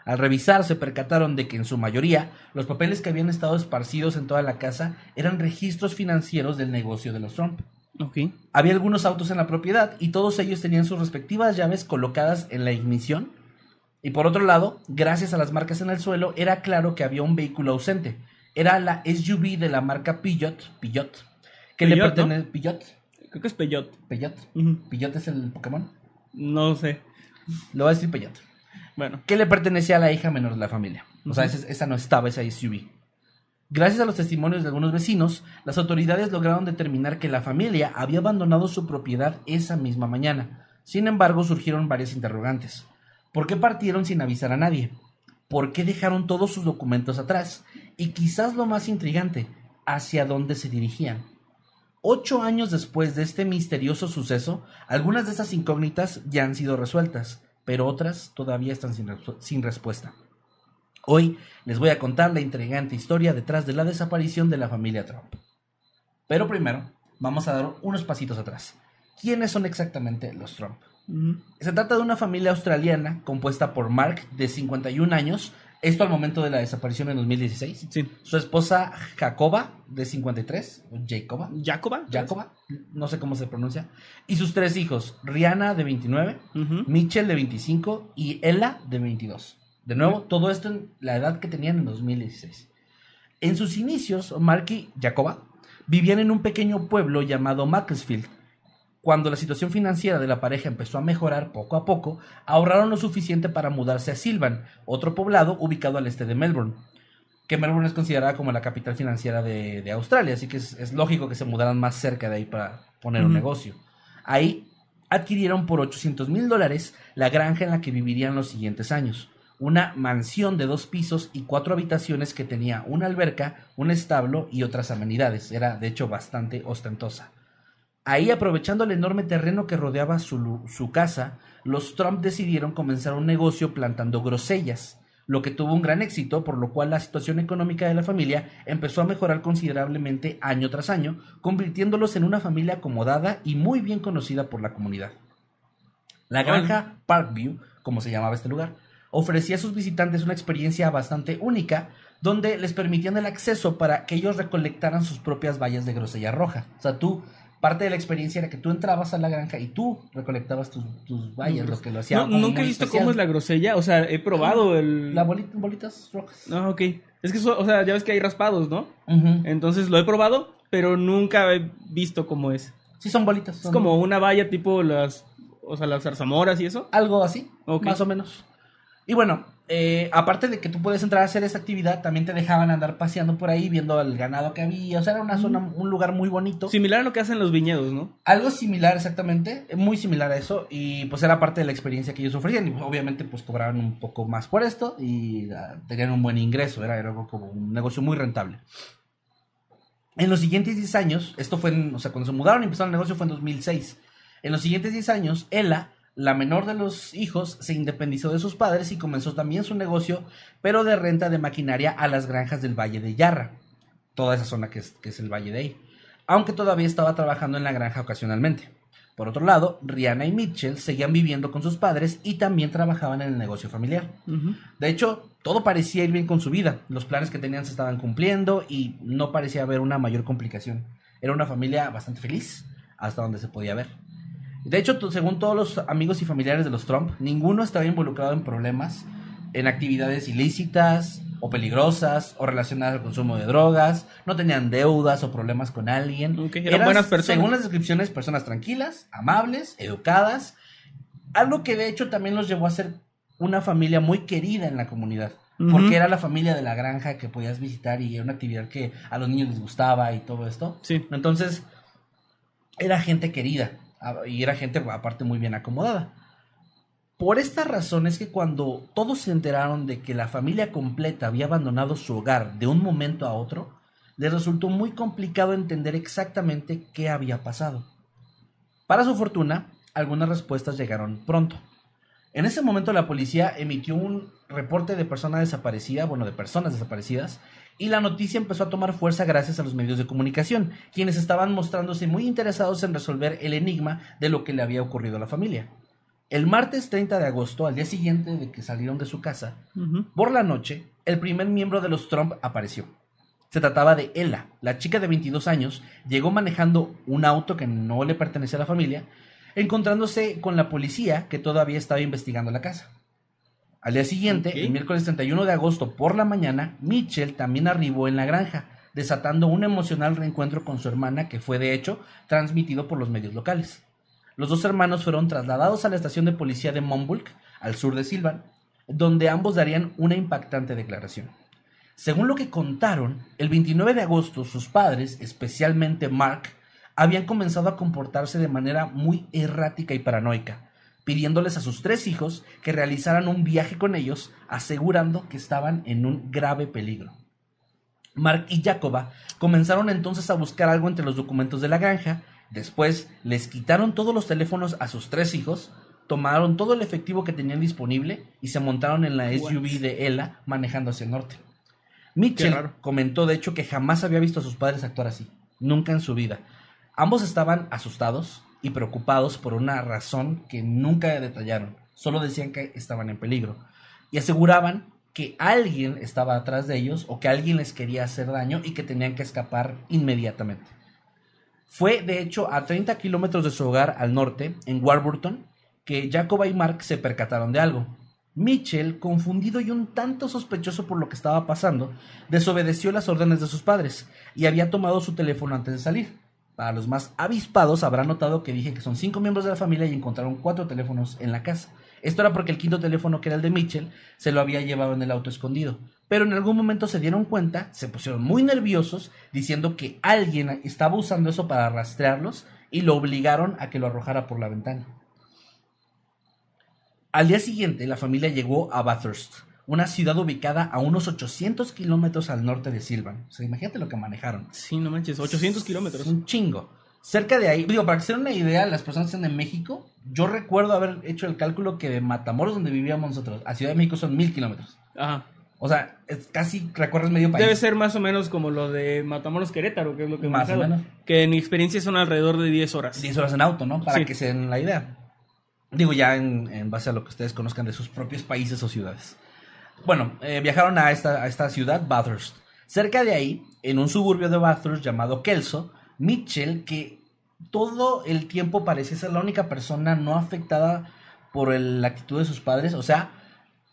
Al revisar se percataron de que en su mayoría los papeles que habían estado esparcidos en toda la casa eran registros financieros del negocio de los Trump. Había algunos autos en la propiedad y todos ellos tenían sus respectivas llaves colocadas en la ignición. Y por otro lado, gracias a las marcas en el suelo, era claro que había un vehículo ausente. Era la SUV de la marca Peugeot, Peugeot, que le Peugeot, ¿no? pertenece Peugeot, Creo que es. Peugeot, Ujú. Peugeot es el Pokémon. No sé. Lo voy a decir Peugeot. Bueno. que le pertenecía a la hija menor de la familia. O sea, esa, esa no estaba, esa SUV. Gracias a los testimonios de algunos vecinos, las autoridades lograron determinar que la familia había abandonado su propiedad esa misma mañana. Sin embargo, surgieron varias interrogantes. ¿Por qué partieron sin avisar a nadie? ¿Por qué dejaron todos sus documentos atrás? Y quizás lo más intrigante, ¿hacia dónde se dirigían? Ocho años después de este misterioso suceso, algunas de esas incógnitas ya han sido resueltas, pero otras todavía están sin, sin respuesta. Hoy les voy a contar la intrigante historia detrás de la desaparición de la familia Trump. Pero primero, vamos a dar unos pasitos atrás. ¿Quiénes son exactamente los Trump? Se trata de una familia australiana compuesta por Mark, de 51 años, esto al momento de la desaparición en 2016. Sí. Su esposa Jacoba, de 53, o Jacoba, ¿Jacoba? Jacoba, no sé cómo se pronuncia, y sus tres hijos, Rihanna, de 29, Ujú. Mitchell, de 25, y Ella, de 22. De nuevo, todo esto en la edad que tenían en 2016. En sus inicios, Mark y Jacoba vivían en un pequeño pueblo llamado Macclesfield. Cuando la situación financiera de la pareja empezó a mejorar poco a poco, ahorraron lo suficiente para mudarse a Silvan, otro poblado ubicado al este de Melbourne. Que Melbourne es considerada como la capital financiera de, de Australia, así que es, es lógico que se mudaran más cerca de ahí para poner un negocio. Ahí adquirieron por 800 mil dólares la granja en la que vivirían los siguientes años. Una mansión de dos pisos y cuatro habitaciones que tenía una alberca, un establo y otras amenidades. Era de hecho bastante ostentosa. Ahí, aprovechando el enorme terreno que rodeaba su, su casa, los Trump decidieron comenzar un negocio plantando grosellas, lo que tuvo un gran éxito, por lo cual la situación económica de la familia empezó a mejorar considerablemente año tras año, convirtiéndolos en una familia acomodada y muy bien conocida por la comunidad. La granja Parkview, como se llamaba este lugar, ofrecía a sus visitantes una experiencia bastante única, donde les permitían el acceso para que ellos recolectaran sus propias vallas de grosella roja. O sea, tú, parte de la experiencia era que tú entrabas a la granja y tú recolectabas tus, tus vallas, lo que lo hacía No, nunca he visto especial. cómo es la grosella. O sea, he probado el. La bolita, bolitas rojas. No, ok. Es que, o sea, ya ves que hay raspados, ¿no? Entonces lo he probado, pero nunca he visto cómo es. Sí, son bolitas. Es como una valla tipo las. O sea, las zarzamoras y eso. Algo así, más o menos. Y bueno, eh, aparte de que tú puedes entrar a hacer esta actividad, también te dejaban andar paseando por ahí, viendo el ganado que había. O sea, era una zona, un lugar muy bonito. Similar a lo que hacen los viñedos, ¿no? Algo similar exactamente, muy similar a eso. Y pues era parte de la experiencia que ellos ofrecían. Y pues, obviamente pues cobraban un poco más por esto y ah, tenían un buen ingreso. Era, era como un negocio muy rentable. En los siguientes 10 años, esto fue, en- o sea, cuando se mudaron y empezaron el negocio fue en 2006. En los siguientes 10 años, Ella, la menor de los hijos, se independizó de sus padres y comenzó también su negocio, pero de renta de maquinaria a las granjas del Valle de Yarra. Toda esa zona que es, que es el Valle de ahí. Aunque todavía estaba trabajando en la granja ocasionalmente. Por otro lado, Rihanna y Mitchell seguían viviendo con sus padres y también trabajaban en el negocio familiar. De hecho, todo parecía ir bien con su vida. Los planes que tenían se estaban cumpliendo y no parecía haber una mayor complicación. Era una familia bastante feliz, hasta donde se podía ver. De hecho, según todos los amigos y familiares de los Trump, ninguno estaba involucrado en problemas, en actividades ilícitas o peligrosas o relacionadas al consumo de drogas, no tenían deudas o problemas con alguien. Ok, eran buenas personas. Según las descripciones, personas tranquilas, amables, educadas, algo que de hecho también los llevó a ser una familia muy querida en la comunidad. Porque era la familia de la granja que podías visitar y era una actividad que a los niños les gustaba y todo esto. Sí. Entonces, era gente querida y era gente aparte muy bien acomodada. Por esta razón es que cuando todos se enteraron de que la familia completa había abandonado su hogar de un momento a otro, les resultó muy complicado entender exactamente qué había pasado. Para su fortuna, algunas respuestas llegaron pronto. En ese momento la policía emitió un reporte de persona desaparecida, bueno, de personas desaparecidas, y la noticia empezó a tomar fuerza gracias a los medios de comunicación, quienes estaban mostrándose muy interesados en resolver el enigma de lo que le había ocurrido a la familia. El martes 30 de agosto, al día siguiente de que salieron de su casa, por la noche, el primer miembro de los Trump apareció. Se trataba de Ella, la chica de 22 años, llegó manejando un auto que no le pertenecía a la familia, encontrándose con la policía que todavía estaba investigando la casa. Al día siguiente, el miércoles 31 de agosto por la mañana, Mitchell también arribó en la granja, desatando un emocional reencuentro con su hermana que fue de hecho transmitido por los medios locales. Los dos hermanos fueron trasladados a la estación de policía de Monbulk, al sur de Silvan, donde ambos darían una impactante declaración. Según lo que contaron, el 29 de agosto sus padres, especialmente Mark, habían comenzado a comportarse de manera muy errática y paranoica, pidiéndoles a sus tres hijos que realizaran un viaje con ellos, asegurando que estaban en un grave peligro. Mark y Jacoba comenzaron entonces a buscar algo entre los documentos de la granja, después les quitaron todos los teléfonos a sus tres hijos, tomaron todo el efectivo que tenían disponible y se montaron en la SUV de Ella manejando hacia el norte. Mitchell comentó de hecho que jamás había visto a sus padres actuar así, nunca en su vida. Ambos estaban asustados, y preocupados por una razón que nunca detallaron. Solo decían que estaban en peligro y aseguraban que alguien estaba atrás de ellos o que alguien les quería hacer daño y que tenían que escapar inmediatamente. Fue de hecho a 30 kilómetros de su hogar al norte, en Warburton, que Jacoba y Mark se percataron de algo. Mitchell, confundido y un tanto sospechoso por lo que estaba pasando, desobedeció las órdenes de sus padres y había tomado su teléfono antes de salir. Para los más avispados habrán notado que dije que son cinco miembros de la familia y encontraron cuatro teléfonos en la casa. Esto era porque el quinto teléfono, que era el de Mitchell, se lo había llevado en el auto escondido. Pero en algún momento se dieron cuenta, se pusieron muy nerviosos, diciendo que alguien estaba usando eso para rastrearlos y lo obligaron a que lo arrojara por la ventana. Al día siguiente, la familia llegó a Bathurst, una ciudad ubicada a unos 800 kilómetros al norte de Silvan. O sea, imagínate lo que manejaron. Sí, no manches, 800 Es kilómetros. un chingo. Cerca de ahí, digo, para que se den una idea, las personas que están en México, yo recuerdo haber hecho el cálculo que de Matamoros, donde vivíamos nosotros, a Ciudad de México son mil kilómetros. Ajá. O sea, es casi recorres medio país. Debe ser más o menos como lo de Matamoros Querétaro, que es lo que Más o menos. Que en mi experiencia son alrededor de 10 horas. 10 horas en auto, ¿no? Para Sí. que se den la idea. Digo, ya en, en base a lo que ustedes conozcan de sus propios países o ciudades. Bueno, eh, viajaron a esta, a esta ciudad, Bathurst. Cerca de ahí, en un suburbio de Bathurst llamado Kelso, Mitchell, que todo el tiempo parecía ser la única persona no afectada por el- la actitud de sus padres, o sea,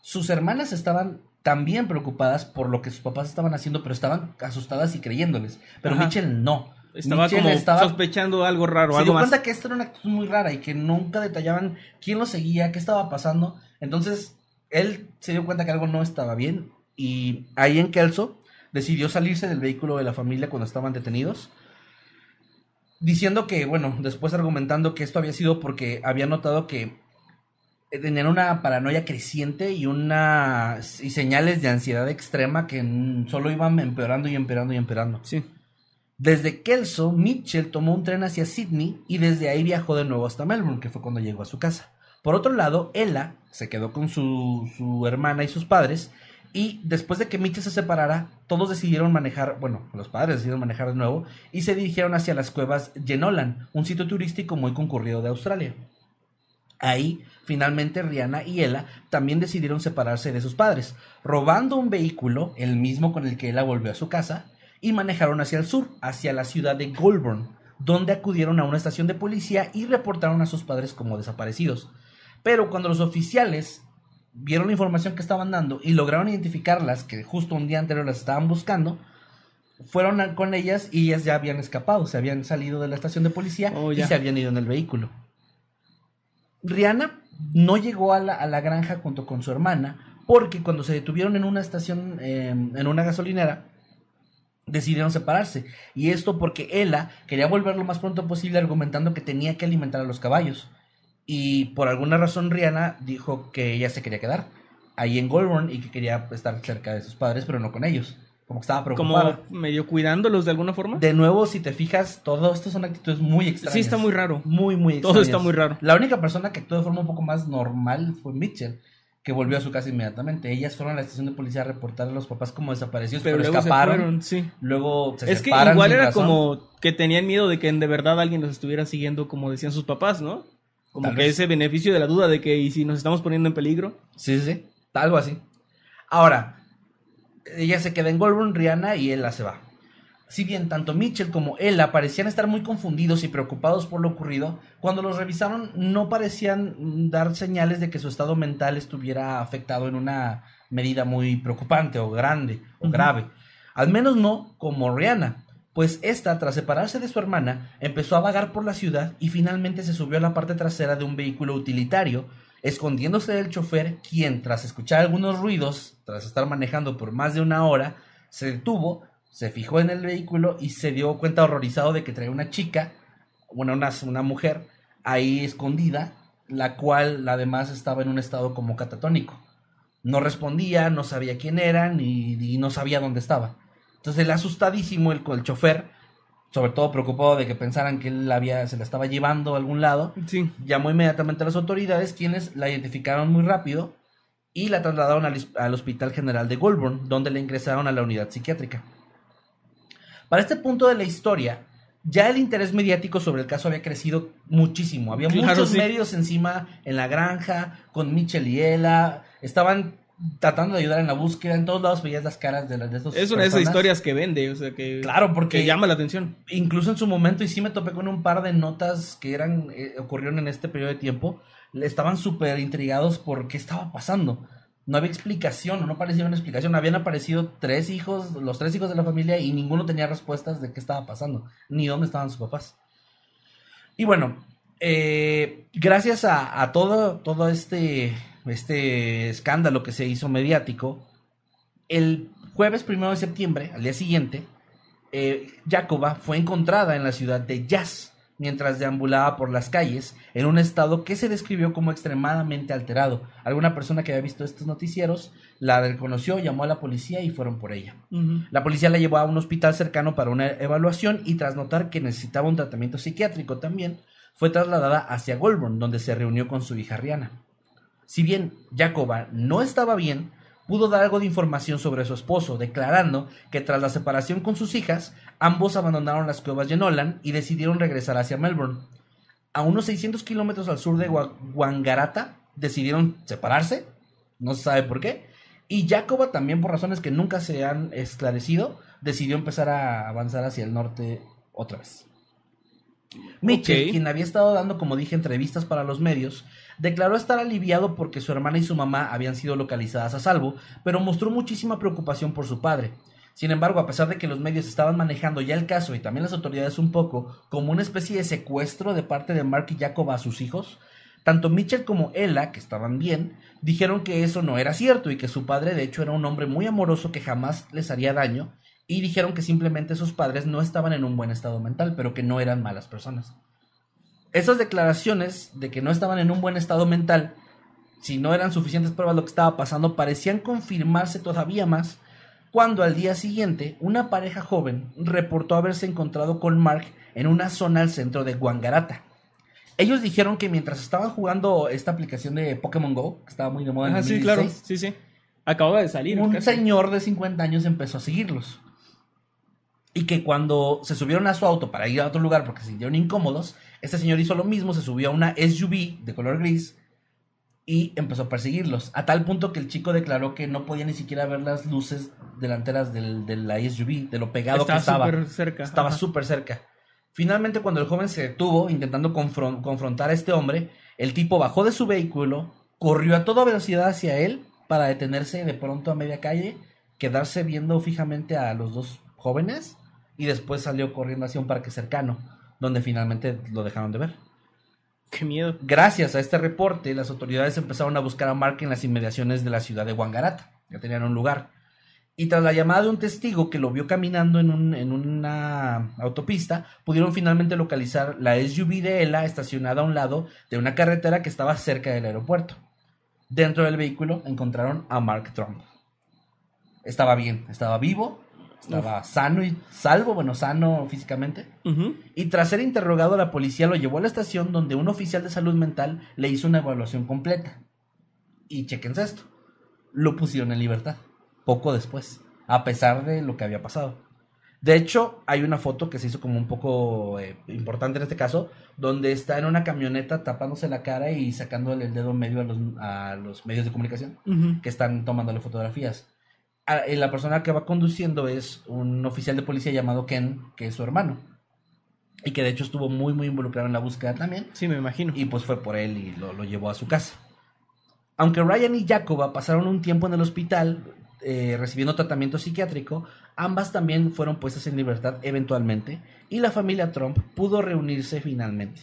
sus hermanas estaban también preocupadas por lo que sus papás estaban haciendo, pero estaban asustadas y creyéndoles. Pero Ajá. Mitchell no. Estaba Mitchell como estaba sospechando algo raro, se algo dio más. cuenta que esta era una actitud muy rara y que nunca detallaban quién lo seguía, qué estaba pasando. Entonces, él se dio cuenta que algo no estaba bien y ahí en Kelso decidió salirse del vehículo de la familia cuando estaban detenidos. Diciendo que, bueno, después argumentando que esto había sido porque había notado que tenían una paranoia creciente y una y señales de ansiedad extrema que solo iban empeorando y empeorando y empeorando. Sí. Desde Kelso, Mitchell tomó un tren hacia Sydney y desde ahí viajó de nuevo hasta Melbourne, que fue cuando llegó a su casa. Por otro lado, Ella se quedó con su, hermana y sus padres y después de que Mitchell se separara, todos decidieron manejar, bueno, los padres decidieron manejar de nuevo y se dirigieron hacia las cuevas Jenolan, un sitio turístico muy concurrido de Australia. Ahí, finalmente, Rihanna y Ella también decidieron separarse de sus padres, robando un vehículo, el mismo con el que Ella volvió a su casa, y manejaron hacia el sur, hacia la ciudad de Goulburn, donde acudieron a una estación de policía y reportaron a sus padres como desaparecidos. Pero cuando los oficiales vieron la información que estaban dando y lograron identificarlas, que justo un día anterior las estaban buscando, fueron con ellas y ellas ya habían escapado, se habían salido de la estación de policía Oh, y se habían ido en el vehículo. Rihanna no llegó a la, a la granja junto con su hermana porque cuando se detuvieron en una estación, eh, en una gasolinera, decidieron separarse. Y esto porque Ella quería volver lo más pronto posible argumentando que tenía que alimentar a los caballos. Y por alguna razón Rihanna dijo que ella se quería quedar ahí en Goulburn y que quería estar cerca de sus padres, pero no con ellos. Como que estaba preocupada. Como medio cuidándolos de alguna forma. De nuevo, si te fijas, todo esto son actitudes muy extrañas. Sí, está muy raro. Muy, muy Todo extrañas. está muy raro. La única persona que actuó de forma un poco más normal fue Mitchell, que volvió a su casa inmediatamente. Ellas fueron a la estación de policía a reportar a los papás como desaparecidos, pero, pero luego escaparon. se fueron, sí. Luego se Es que igual era razón. como que tenían miedo de que de verdad alguien los estuviera siguiendo como decían sus papás, ¿no? Como Tal que vez. ese beneficio de la duda de que y si nos estamos poniendo en peligro. Sí, sí, sí. Algo así. Ahora, ella se queda en Goulburn, Rihanna y Ella se va. Si bien tanto Mitchell como Ella parecían estar muy confundidos y preocupados por lo ocurrido, cuando los revisaron no parecían dar señales de que su estado mental estuviera afectado en una medida muy preocupante o grande o grave. Al menos no como Rihanna, pues esta, tras separarse de su hermana, empezó a vagar por la ciudad y finalmente se subió a la parte trasera de un vehículo utilitario, escondiéndose del chofer, quien, tras escuchar algunos ruidos, tras estar manejando por más de una hora, se detuvo, se fijó en el vehículo y se dio cuenta horrorizado de que traía una chica, bueno, una, una mujer, ahí escondida, la cual además estaba en un estado como catatónico. No respondía, no sabía quién era, ni, no sabía dónde estaba. Entonces, el asustadísimo, el, el chofer, sobre todo preocupado de que pensaran que él la había, se la estaba llevando a algún lado, Sí. llamó inmediatamente a las autoridades, quienes la identificaron muy rápido y la trasladaron al, al Hospital General de Goulburn, donde la ingresaron a la unidad psiquiátrica. Para este punto de la historia, ya el interés mediático sobre el caso había crecido muchísimo. Había Claro, muchos sí. medios encima en la granja, con Mitchell y Ella. Estaban tratando de ayudar en la búsqueda. En todos lados veías las caras de, las- de estos Es una de esas historias que vende, o sea, que, Claro, porque- que llama la atención. incluso en su momento, y sí me topé con un par de notas que eran eh, ocurrieron en este periodo de tiempo, estaban súper intrigados por qué estaba pasando. No había explicación, o no parecía una explicación. Habían aparecido tres hijos, los tres hijos de la familia, y ninguno tenía respuestas de qué estaba pasando, ni dónde estaban sus papás. Y bueno, eh, gracias a, a todo, todo este, este escándalo que se hizo mediático, el jueves primero de septiembre, al día siguiente, eh, Jacoba fue encontrada en la ciudad de Jazz mientras deambulaba por las calles en un estado que se describió como extremadamente alterado. Alguna persona que había visto estos noticieros la reconoció, llamó a la policía y fueron por ella. La policía la llevó a un hospital cercano para una evaluación y tras notar que necesitaba un tratamiento psiquiátrico también, fue trasladada hacia Goulburn, donde se reunió con su hija Rihanna. Si bien Jacoba no estaba bien, pudo dar algo de información sobre su esposo, declarando que tras la separación con sus hijas, ambos abandonaron las cuevas de Nolan y decidieron regresar hacia Melbourne. A unos 600 kilómetros al sur de Wangaratta, decidieron separarse, no se sabe por qué, y Jacoba también por razones que nunca se han esclarecido, decidió empezar a avanzar hacia el norte otra vez. Mitchell, quien había estado dando, como dije, entrevistas para los medios, declaró estar aliviado porque su hermana y su mamá habían sido localizadas a salvo, pero mostró muchísima preocupación por su padre. Sin embargo, a pesar de que los medios estaban manejando ya el caso y también las autoridades un poco como una especie de secuestro de parte de Mark y Jacob a sus hijos, tanto Mitchell como Ella, que estaban bien, dijeron que eso no era cierto y que su padre de hecho era un hombre muy amoroso que jamás les haría daño y dijeron que simplemente sus padres no estaban en un buen estado mental, pero que no eran malas personas. Esas declaraciones de que no estaban en un buen estado mental, si no eran suficientes pruebas de lo que estaba pasando, parecían confirmarse todavía más cuando al día siguiente una pareja joven reportó haberse encontrado con Mark en una zona al centro de Guangarata. Ellos dijeron que mientras estaban jugando esta aplicación de Pokémon Go, que estaba muy de moda en Ah, el sí, claro. 2016, Sí, sí. Acababa de salir. un casi. señor de 50 años empezó a seguirlos. Y que cuando se subieron a su auto para ir a otro lugar porque se sintieron incómodos, este señor hizo lo mismo, se subió a una SUV de color gris y empezó a perseguirlos. A tal punto que el chico declaró que no podía ni siquiera ver las luces delanteras del- de la SUV, de lo pegado Estaba que estaba. súper cerca. Estaba súper cerca. Finalmente, cuando el joven se detuvo intentando confron- confrontar a este hombre, el tipo bajó de su vehículo, corrió a toda velocidad hacia él para detenerse de pronto a media calle, quedarse viendo fijamente a los dos jóvenes y después salió corriendo hacia un parque cercano, donde finalmente lo dejaron de ver. Qué miedo. Gracias a este reporte, las autoridades empezaron a buscar a Mark en las inmediaciones de la ciudad de Wangarata. Ya tenían un lugar. Y tras la llamada de un testigo que lo vio caminando en, un- en una autopista, pudieron finalmente localizar la SUV de Ella estacionada a un lado de una carretera que estaba cerca del aeropuerto. Dentro del vehículo encontraron a Mark Trump. Estaba bien, estaba vivo, estaba sano y salvo, bueno, sano físicamente. Ujú. Y tras ser interrogado, la policía lo llevó a la estación donde un oficial de salud mental le hizo una evaluación completa. Y chequense esto. Lo pusieron en libertad. Poco después. A pesar de lo que había pasado. De hecho, hay una foto que se hizo como un poco eh, importante en este caso, donde está en una camioneta tapándose la cara y sacándole el dedo medio a los, a los medios de comunicación Ujú. que están tomándole fotografías. Eh, La persona que va conduciendo es un oficial de policía llamado Ken, que es su hermano. Y que de hecho estuvo muy, muy involucrado en la búsqueda también. Sí, me imagino. Y pues fue por él y lo, lo llevó a su casa. Aunque Ryan y Jacoba pasaron un tiempo en el hospital eh, recibiendo tratamiento psiquiátrico, ambas también fueron puestas en libertad eventualmente y la familia Trump pudo reunirse finalmente.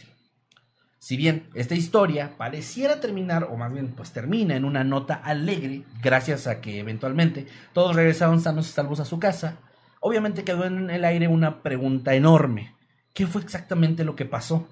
Si bien esta historia pareciera terminar, o más bien pues termina en una nota alegre, gracias a que eventualmente todos regresaron sanos y salvos a su casa, obviamente quedó en el aire una pregunta enorme. ¿Qué fue exactamente lo que pasó?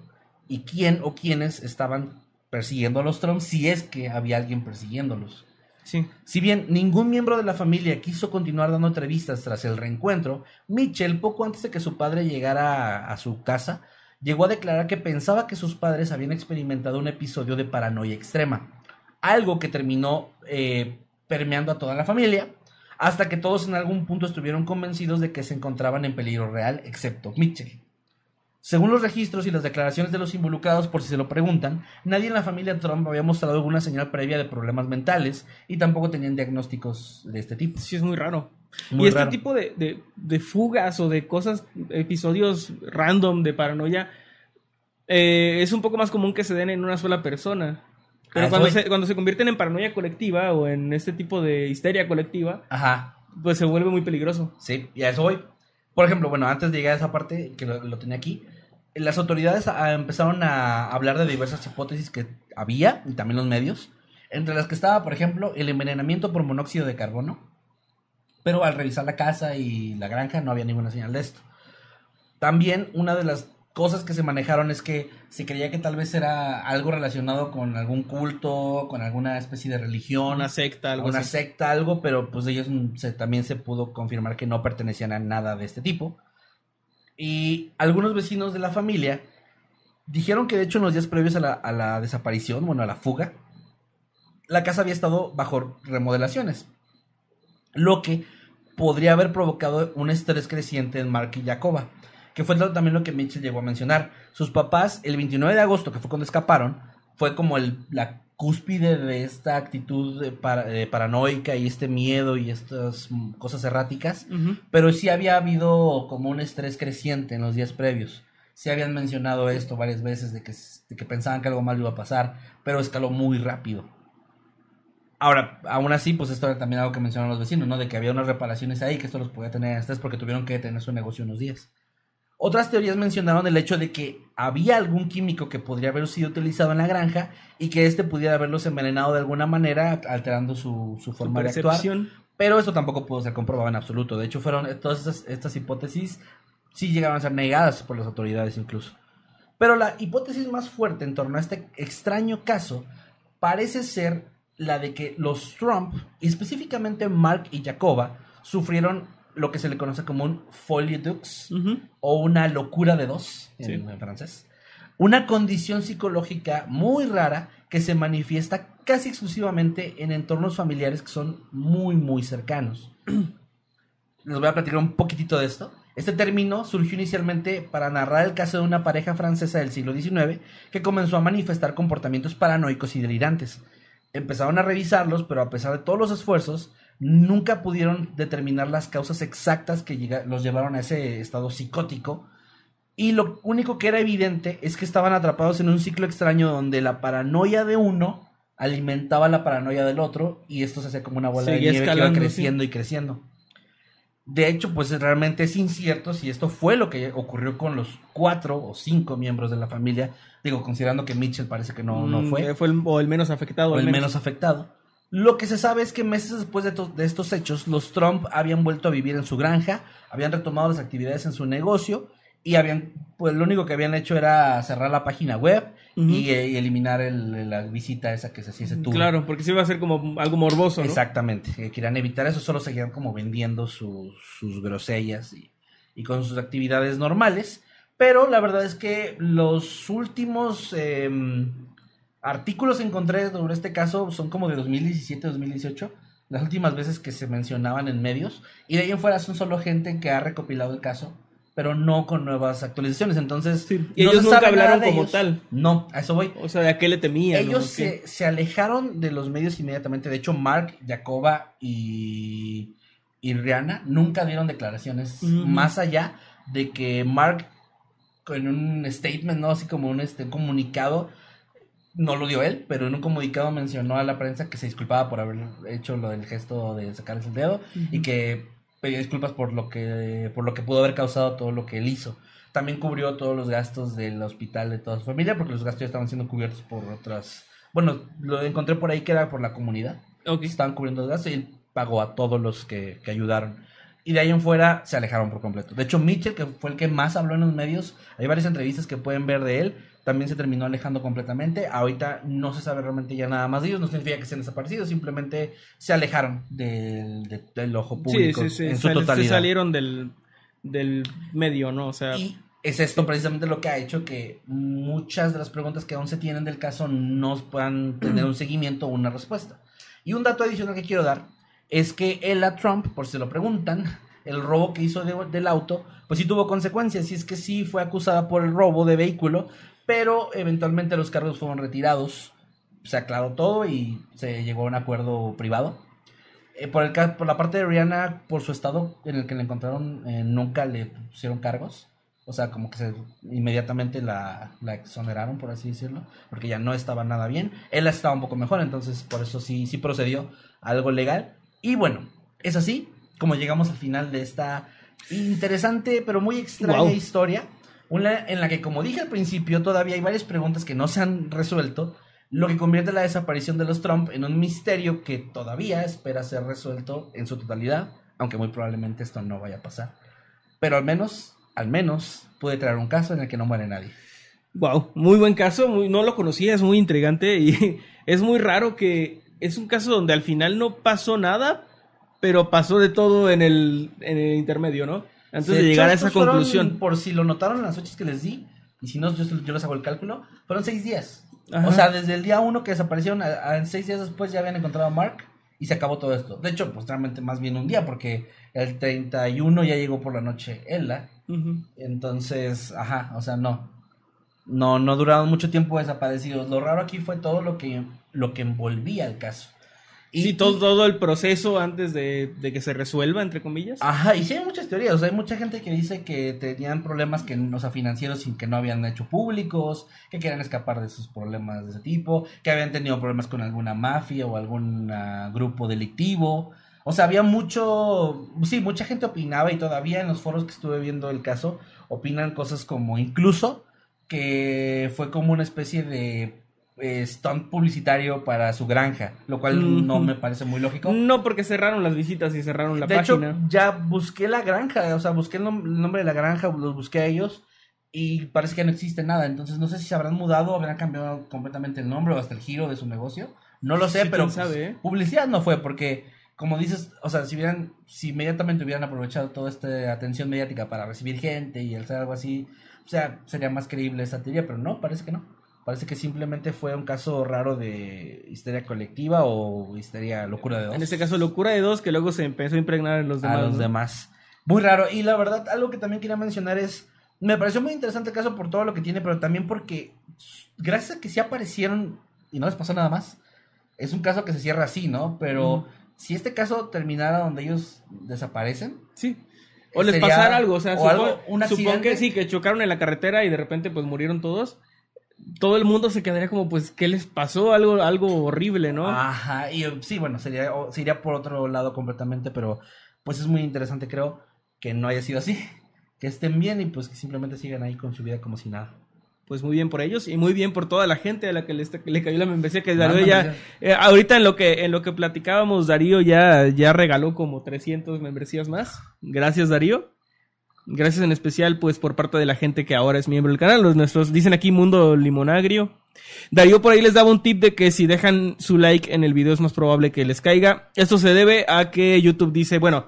¿Y quién o quiénes estaban persiguiendo a los Trump si es que había alguien persiguiéndolos? Sí. Si bien ningún miembro de la familia quiso continuar dando entrevistas tras el reencuentro, Mitchell, poco antes de que su padre llegara a, a su casa, llegó a declarar que pensaba que sus padres habían experimentado un episodio de paranoia extrema, algo que terminó eh, permeando a toda la familia, hasta que todos en algún punto estuvieron convencidos de que se encontraban en peligro real, excepto Mitchell. Según los registros y las declaraciones de los involucrados, por si se lo preguntan, nadie en la familia Trump había mostrado alguna señal previa de problemas mentales y tampoco tenían diagnósticos de este tipo. Sí, es muy raro. Muy y este raro. tipo de, de- de fugas o de cosas, episodios random de paranoia, eh, es un poco más común que se den en una sola persona. Pero Ah, cuando se, cuando se convierten en paranoia colectiva o en este tipo de histeria colectiva, Ajá, pues se vuelve muy peligroso. Sí, y a eso voy. Por ejemplo, bueno, antes de llegar a esa parte, que lo, tenía aquí, las autoridades empezaron a hablar de diversas hipótesis que había, y también los medios, entre las que estaba, por ejemplo, el envenenamiento por monóxido de carbono, pero al revisar la casa y la granja no había ninguna señal de esto. También una de las cosas que se manejaron es que se creía que tal vez era algo relacionado con algún culto, con alguna especie de religión, Una secta, algo una así. secta, algo, pero pues ellos se, también se pudo confirmar que no pertenecían a nada de este tipo. Y algunos vecinos de la familia dijeron que de hecho en los días previos a la, a la desaparición, bueno, a la fuga, la casa había estado bajo remodelaciones, lo que podría haber provocado un estrés creciente en Mark y Jacoba, que fue lo- también lo que Mitchell llegó a mencionar. Sus papás, el 29 de agosto, que fue cuando escaparon, fue como el, la cúspide de esta actitud de para- de paranoica y este miedo y estas cosas erráticas, pero sí había habido como un estrés creciente en los días previos. Sí habían mencionado esto varias veces de que, s- de que pensaban que algo mal iba a pasar, pero escaló muy rápido. Ahora, aún así, pues esto era también algo que mencionaron los vecinos, ¿no? De que había unas reparaciones ahí, que esto los podía tener en estrés porque tuvieron que detener su negocio unos días. Otras teorías mencionaron el hecho de que había algún químico que podría haber sido utilizado en la granja y que este pudiera haberlos envenenado de alguna manera, alterando su, su Su forma de actuar. Pero esto tampoco pudo ser comprobado en absoluto. De hecho, fueron todas estas, estas hipótesis sí llegaron a ser negadas por las autoridades incluso. Pero la hipótesis más fuerte en torno a este extraño caso parece ser la de que los Trump, y específicamente Mark y Jacoba, sufrieron lo que se le conoce como un folie dux o una locura de dos en, en francés. Una condición psicológica muy rara que se manifiesta casi exclusivamente en entornos familiares que son muy, muy cercanos. Les voy a platicar un poquitito de esto. Este término surgió inicialmente para narrar el caso de una pareja francesa del siglo XIX que comenzó a manifestar comportamientos paranoicos y delirantes. Empezaron a revisarlos, pero a pesar de todos los esfuerzos, nunca pudieron determinar las causas exactas que los llevaron a ese estado psicótico. Y lo único que era evidente es que estaban atrapados en un ciclo extraño donde la paranoia de uno alimentaba la paranoia del otro y esto se hacía como una bola de nieve que iba creciendo y creciendo. De hecho, pues realmente es incierto si esto fue lo que ocurrió con los cuatro o cinco miembros de la familia. Digo, considerando que Mitchell parece que no, no Mm, fue fue el, o el menos afectado. o el menos afectado. Lo que se sabe es que meses después de, to- de estos hechos, los Trump habían vuelto a vivir en su granja, habían retomado las actividades en su negocio y habían, pues lo único que habían hecho era cerrar la página web y, eh, y eliminar el- la visita esa que se hacía. Claro, porque sí iba a ser como algo morboso, ¿no? Exactamente, que querían evitar eso, solo seguían como vendiendo sus, sus grosellas y, y con sus actividades normales. Pero la verdad es que los últimos em, artículos encontré sobre este caso son como de 2017-2018, las últimas veces que se mencionaban en medios, y de ahí en fuera son solo gente que ha recopilado el caso, pero no con nuevas actualizaciones. Entonces, Sí, y no ellos nunca hablaron de como ellos. tal. No, a eso voy. O sea, ¿de a qué le temían? Ellos se, se alejaron de los medios inmediatamente. De hecho, Mark, Jacoba y, y Rihanna nunca dieron declaraciones más allá de que Mark, en un statement, ¿no? Así como un este, comunicado, no lo dio él, pero en un comunicado mencionó a la prensa que se disculpaba por haber hecho lo del gesto de sacarles el dedo y que pedía disculpas por lo que por lo que pudo haber causado todo lo que él hizo. También cubrió todos los gastos del hospital de toda su familia porque los gastos ya estaban siendo cubiertos por otras. Bueno, lo encontré por ahí que era por la comunidad. Ok. Estaban cubriendo los gastos y él pagó a todos los que, que ayudaron. Y de ahí en fuera se alejaron por completo. De hecho, Mitchell, que fue el que más habló en los medios, hay varias entrevistas que pueden ver de él, también se terminó alejando completamente. Ahorita no se sabe realmente ya nada más de ellos, no significa que sean desaparecidos, simplemente se alejaron del, de- del ojo Sí, público sí, sí. en su sal- se totalidad. salieron del, del medio, ¿no? O sea, Y es esto precisamente lo que ha hecho que muchas de las preguntas que aún se tienen del caso no puedan tener un seguimiento o una respuesta. Y un dato adicional que quiero dar es que Ella Trump, por si se lo preguntan, el robo que hizo de- del auto, pues sí tuvo consecuencias. Y es que sí fue acusada por el robo de vehículo, pero eventualmente los cargos fueron retirados. Se aclaró todo y se llegó a un acuerdo privado. Eh, por, el, por la parte de Rihanna, por su estado en el que la encontraron, eh, nunca le pusieron cargos. O sea, como que se, inmediatamente la, la exoneraron, por así decirlo, porque ya no estaba nada bien. Él estaba un poco mejor, entonces por eso sí, sí procedió a algo legal. Y bueno, es así como llegamos al final de esta interesante pero muy extraña Wow. historia. Una en la que, como dije al principio, todavía hay varias preguntas que no se han resuelto, lo que convierte la desaparición de los Trump en un misterio que todavía espera ser resuelto en su totalidad, aunque muy probablemente esto no vaya a pasar. Pero al menos, al menos, pude traer un caso en el que no muere nadie. Wow, muy buen caso, no lo conocía, es muy intrigante y es muy raro que es un caso donde al final no pasó nada, pero pasó de todo en el, en el intermedio, ¿no? Antes de llegar a esa fueron, conclusión. por si lo notaron en las fechas que les di, y si no, yo, yo les hago el cálculo, fueron seis días. Ajá. O sea, desde el día uno que desaparecieron, a, a- seis días después ya habían encontrado a Mark y se acabó todo esto. De hecho, pues realmente más bien un día, porque el 31 ya llegó por la noche Ella. Entonces, ajá, o sea, no. No, no duraron mucho tiempo desaparecidos. Lo raro aquí fue todo lo que, lo que envolvía el caso. Y, Sí, todo, todo el proceso antes de, de que se resuelva, entre comillas. Ajá, y sí hay muchas teorías, o sea, hay mucha gente que dice que tenían problemas que, o sea, financieros sin que no habían hecho públicos, que querían escapar de esos problemas de ese tipo, que habían tenido problemas con alguna mafia o algún ah, grupo delictivo. O sea, había mucho, sí, mucha gente opinaba y todavía en los foros que estuve viendo el caso opinan cosas como incluso que fue como una especie de eh, stunt publicitario para su granja, lo cual no me parece muy lógico. No, porque cerraron las visitas y cerraron la de página. hecho, ya busqué la granja, o sea, busqué el, nom- el nombre de la granja, los busqué a ellos y parece que no existe nada. Entonces, no sé si se habrán mudado habrán cambiado completamente el nombre o hasta el giro de su negocio. No lo sé, Sí, pero sabe, pues, ¿eh? publicidad no fue porque, como dices, o sea, si hubieran, si inmediatamente hubieran aprovechado toda esta atención mediática para recibir gente y hacer algo así, o sea, sería más creíble esta teoría, pero no, parece que no. Parece que simplemente fue un caso raro de histeria colectiva o histeria locura de dos En este caso, locura de dos, que luego se empezó a impregnar en los demás. a los ¿no? demás. Muy raro. Y la verdad, algo que también quería mencionar es. Me pareció muy interesante el caso por todo lo que tiene, pero también porque. Gracias a que sí aparecieron y no les pasó nada más. Es un caso que se cierra así, ¿no? Pero si este caso terminara donde ellos desaparecen. Sí. O les pasara algo, o sea, o supo- algo- un supongo que sí, que chocaron en la carretera y de repente pues murieron todos. Todo el mundo se quedaría como, pues, ¿qué les pasó? Algo, algo horrible, ¿no? Ajá. Y eh, sí, bueno, sería, o- se iría por otro lado completamente, pero pues es muy interesante, creo, que no haya sido así. Que estén bien y pues que simplemente sigan ahí con su vida como si nada. Pues muy bien por ellos y muy bien por toda la gente a la que le, está- le cayó la membresía que Darío ya eh, ahorita en lo que en lo que platicábamos Darío ya ya regaló como 300 membresías más. Gracias Darío. Gracias en especial pues por parte de la gente que ahora es miembro del canal, los nuestros dicen aquí Mundo Limonagrio. Darío por ahí les daba un tip de que si dejan su like en el video es más probable que les caiga. Esto se debe a que YouTube dice, bueno,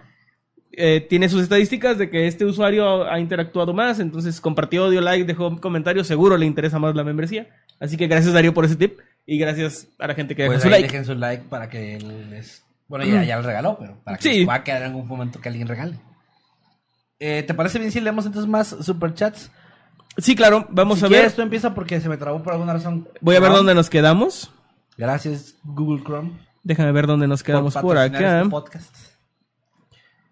eh, tiene sus estadísticas de que este usuario ha interactuado más, entonces compartió, dio like, dejó un comentario, seguro le interesa más la membresía. Así que gracias Darío por ese tip y gracias a la gente que deja Pues su ahí like. dejen su like para que les... Bueno, ya, ya lo regaló, pero para que Sí. les va a quedar en algún momento que alguien regale. Eh, ¿Te parece bien si leemos entonces más superchats? Sí, claro, vamos si a ver. tú empieza porque se me trabó por alguna razón. Voy a ver dónde nos quedamos. Gracias, Google Chrome. Déjame ver dónde nos quedamos por, acá. este podcast.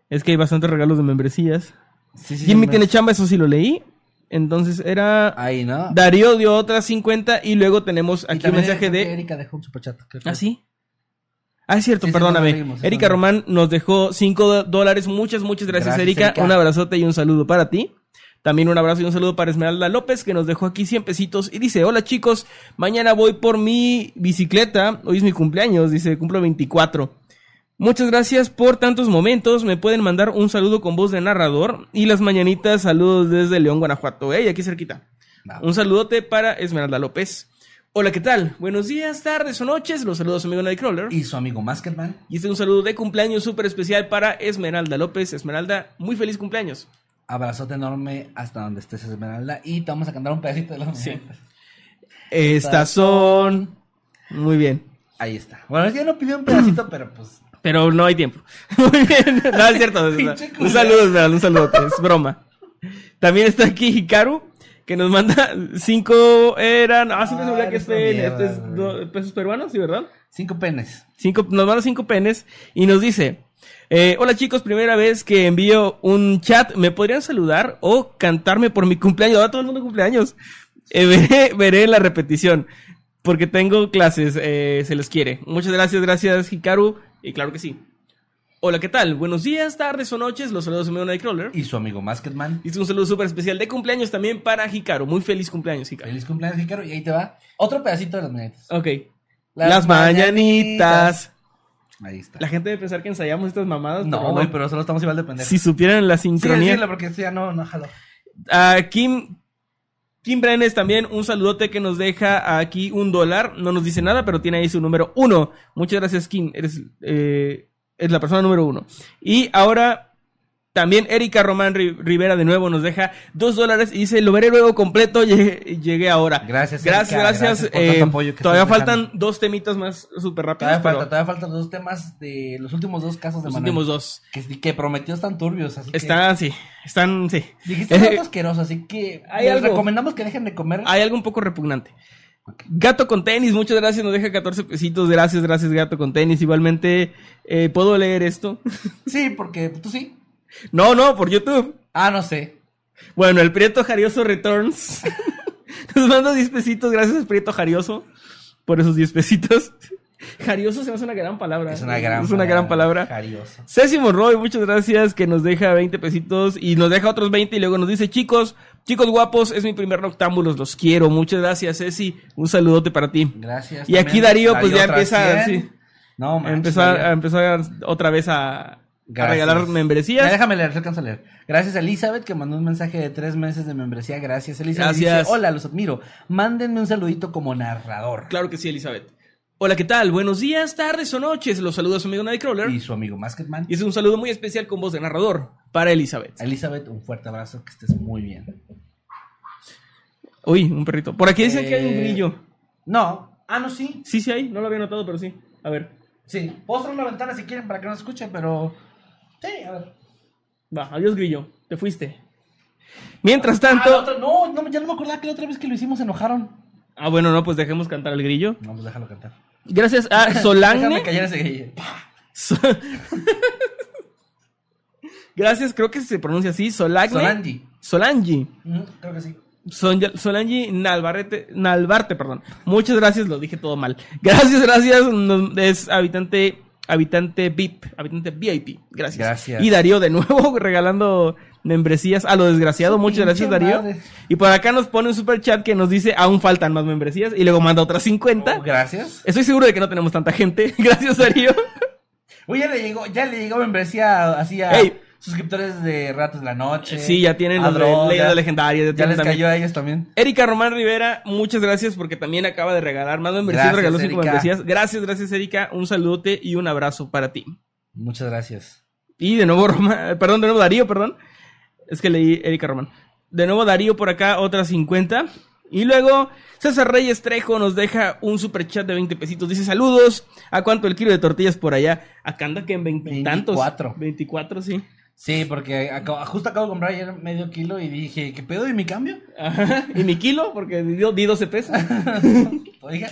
Es que hay bastantes regalos de membresías. Sí, sí, Jimmy tiene chamba, eso sí lo leí. Entonces era... Ahí, ¿no? Darío dio otras 50 y luego tenemos aquí un mensaje de... Erika dejó un superchat. creo que- ¿Ah, sí? Ah, es cierto, Sí, perdóname. Erika Román nos dejó 5 dólares. Muchas, muchas gracias, Gracias, Erika. Erika. Un abrazote y un saludo para ti. También un abrazo y un saludo para Esmeralda López, que nos dejó aquí 100 pesitos. Y dice, hola chicos, mañana voy por mi bicicleta. Hoy es mi cumpleaños, dice, cumplo 24. Muchas gracias por tantos momentos. Me pueden mandar un saludo con voz de narrador. Y las mañanitas, saludos desde León, Guanajuato. ¿eh? Y aquí cerquita. Va. Un saludote para Esmeralda López. Hola, ¿qué tal? Buenos días, tardes o noches. Los saludos a su amigo Nightcrawler. Y su amigo Maskerman. Y este es un saludo de cumpleaños súper especial para Esmeralda López. Esmeralda, muy feliz cumpleaños. Abrazote enorme hasta donde estés, Esmeralda. Y te vamos a cantar un pedacito de los Sí. Estas son... Muy bien. Ahí está. Bueno, es que ya no pidió un pedacito, pero pues Pero no hay tiempo. Muy bien. No, es cierto. un saludo, es verdad, un saludo. Es broma. También está aquí Hikaru, que nos manda cinco eran. Ah, siempre se Ah, olvida que es güey. do- pesos peruanos, ¿sí, verdad? Cinco penes. Cinco, nos manda cinco penes y nos dice: eh, Hola chicos, primera vez que envío un chat. ¿Me podrían saludar o cantarme por mi cumpleaños? Ahora todo el mundo cumpleaños. Eh, veré, veré la repetición. Porque tengo clases, eh, se les quiere. Muchas gracias, gracias Hikaru. Y claro que sí. Hola, ¿qué tal? Buenos días, tardes o noches. Los saludos de mi Nightcrawler. Y su amigo Masketman. Y un saludo súper especial de cumpleaños también para Hikaru. Muy feliz cumpleaños, Hikaru. Feliz cumpleaños, Hikaru. Y ahí te va otro pedacito de las mañanitas. Ok. Las Las, mañanitas. Ahí está. La gente debe pensar que ensayamos estas mamadas. No, güey, pero solo estamos igual de pendejos. Si supieran la Sí, sincronía. decirlo porque esto ya no, no jaló. A Kim, Kim Brenes también, un saludote que nos deja aquí un dólar. No nos dice nada, pero tiene ahí su número uno. Muchas gracias, Kim. Eres, eh, es la persona número uno. Y ahora también Erika Román Ri- Rivera de nuevo nos deja dos dólares y dice, lo veré luego completo, llegué, llegué ahora. Gracias, Gracias, Erika, gracias. gracias Eh, apoyo todavía faltan dejando. dos temitas más súper rápidos. Todavía pero falta, todavía faltan dos temas de los últimos dos casos de los Manuel. últimos dos. Que, que prometió están turbios, así que... Están, sí, están, sí. Dijiste Eh, asqueroso, así que hay les algo. recomendamos que dejen de comer. Hay algo un poco repugnante. Gato con tenis, muchas gracias, nos deja 14 pesitos. Gracias, gracias, gato con tenis. Igualmente, eh, ¿puedo leer esto? Sí, porque tú sí. no, no, por YouTube. Ah, no sé. Bueno, el Prieto Jarioso Returns. nos manda 10 pesitos. Gracias, Prieto Jarioso, por esos 10 pesitos. Jarioso se me hace una gran palabra. Es una gran Es una gran palabra. Jarioso. Ceci Monroy, muchas gracias, que nos deja 20 pesitos y nos deja otros 20 y luego nos dice, chicos, chicos guapos, es mi primer noctámbulos, los quiero. Muchas gracias, Ceci. Un saludote para ti. Gracias. Y aquí Darío, pues, ya empieza, 100. sí. No, manches, empezar, Darío. a empezar otra vez a, regalar Ya, membresías. déjame leer, se alcanza a leer. Gracias a Elizabeth que mandó un mensaje de tres meses de membresía. Gracias, Elizabeth. Gracias. Dice, Hola, los admiro. Mándenme un saludito como narrador. Claro que sí, Elizabeth. Hola, ¿qué tal? Buenos días, tardes o noches. Los saluda su amigo Nightcrawler. Y Y su amigo Masketman. es un saludo muy especial con voz de narrador para Elizabeth. Elizabeth, un fuerte abrazo, que estés muy bien. Uy, un perrito. Por aquí dicen que hay un Eh, grillo. No. Ah, no, sí. Sí, sí hay. No lo había notado, pero sí. A ver. Sí. Puedo cerrar la ventana si quieren para que no se escuche, pero. Sí, a ver. Va, adiós, grillo. Te fuiste. Mientras Ah, tanto. otra- no, no, ya no me acordaba que la otra vez que lo hicimos se enojaron. Ah, bueno, no, pues dejemos cantar al grillo. No, pues déjalo cantar. Gracias a Solange. ese. So- Gracias, creo que se pronuncia así. Solagne. Solangi. Solangi. Mm, creo que sí. Son- Solangi Nalbarete, Nalbarte, perdón. Muchas gracias, lo dije todo mal. Gracias, gracias. Es habitante, habitante VIP, habitante VIP. Gracias. Gracias. Y Darío de nuevo regalando membresías a lo desgraciado. Su Muchas gracias, Darío. madre. Y por acá nos pone un super chat que nos dice aún faltan más membresías y luego manda otras 50. Oh, gracias. Estoy seguro de que no tenemos tanta gente. Gracias, Darío. Uy, ya le llegó, ya le llegó membresía así a suscriptores de Ratos de la Noche. Sí, ya tienen los de ya- Legendarias. Ya les también. cayó a ellos también. Erika Román Rivera, muchas gracias porque también acaba de regalar más membresías, Gracias, regaló cinco membresías. Gracias, gracias Erika, un saludote y un abrazo para ti. Muchas gracias. Y de nuevo Roma, perdón, de nuevo Darío, perdón. Es que leí Erika Román. De nuevo Darío por acá, otras 50. Y luego César Reyes Trejo nos deja un super chat de 20 pesitos. Dice saludos. ¿A cuánto el kilo de tortillas por allá? Acá anda que en 20 tantos. 24. 24, sí. Sí, porque acabo- justo acabo de comprar ayer medio kilo y dije, ¿qué pedo? ¿Y mi cambio? Ajá. ¿Y mi kilo? Porque di, di 12 pesos. Oiga,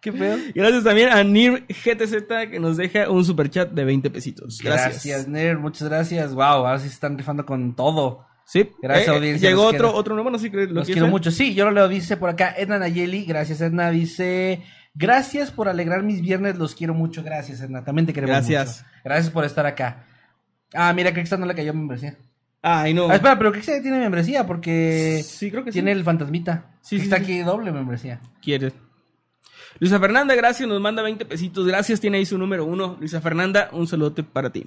¿qué pedo? Gracias también a Nir GTZ que nos deja un super chat de 20 pesitos. Gracias. Gracias, Ner, muchas gracias. Wow, ahora sí se están rifando con todo. Sí. Gracias, Eh, audiencia, Llegó otro, quiero. otro nuevo, no sé lo Los quiero ver? mucho. Sí, yo lo leo, dice por acá Edna Nayeli. Gracias, Edna. Dice, gracias por alegrar mis viernes, los quiero mucho. Gracias, Edna. También te queremos Gracias. mucho. Gracias por estar acá. Ah, mira, Cristian no le cayó membresía. Ay, no. Ah, espera, pero Cristian tiene membresía porque Sí, creo que tiene sí. el fantasmita. Sí, sí, Está sí. aquí doble membresía. Quieres. Luisa Fernanda, gracias, nos manda 20 pesitos. Gracias, tiene ahí su número uno. Luisa Fernanda, un saludote para ti.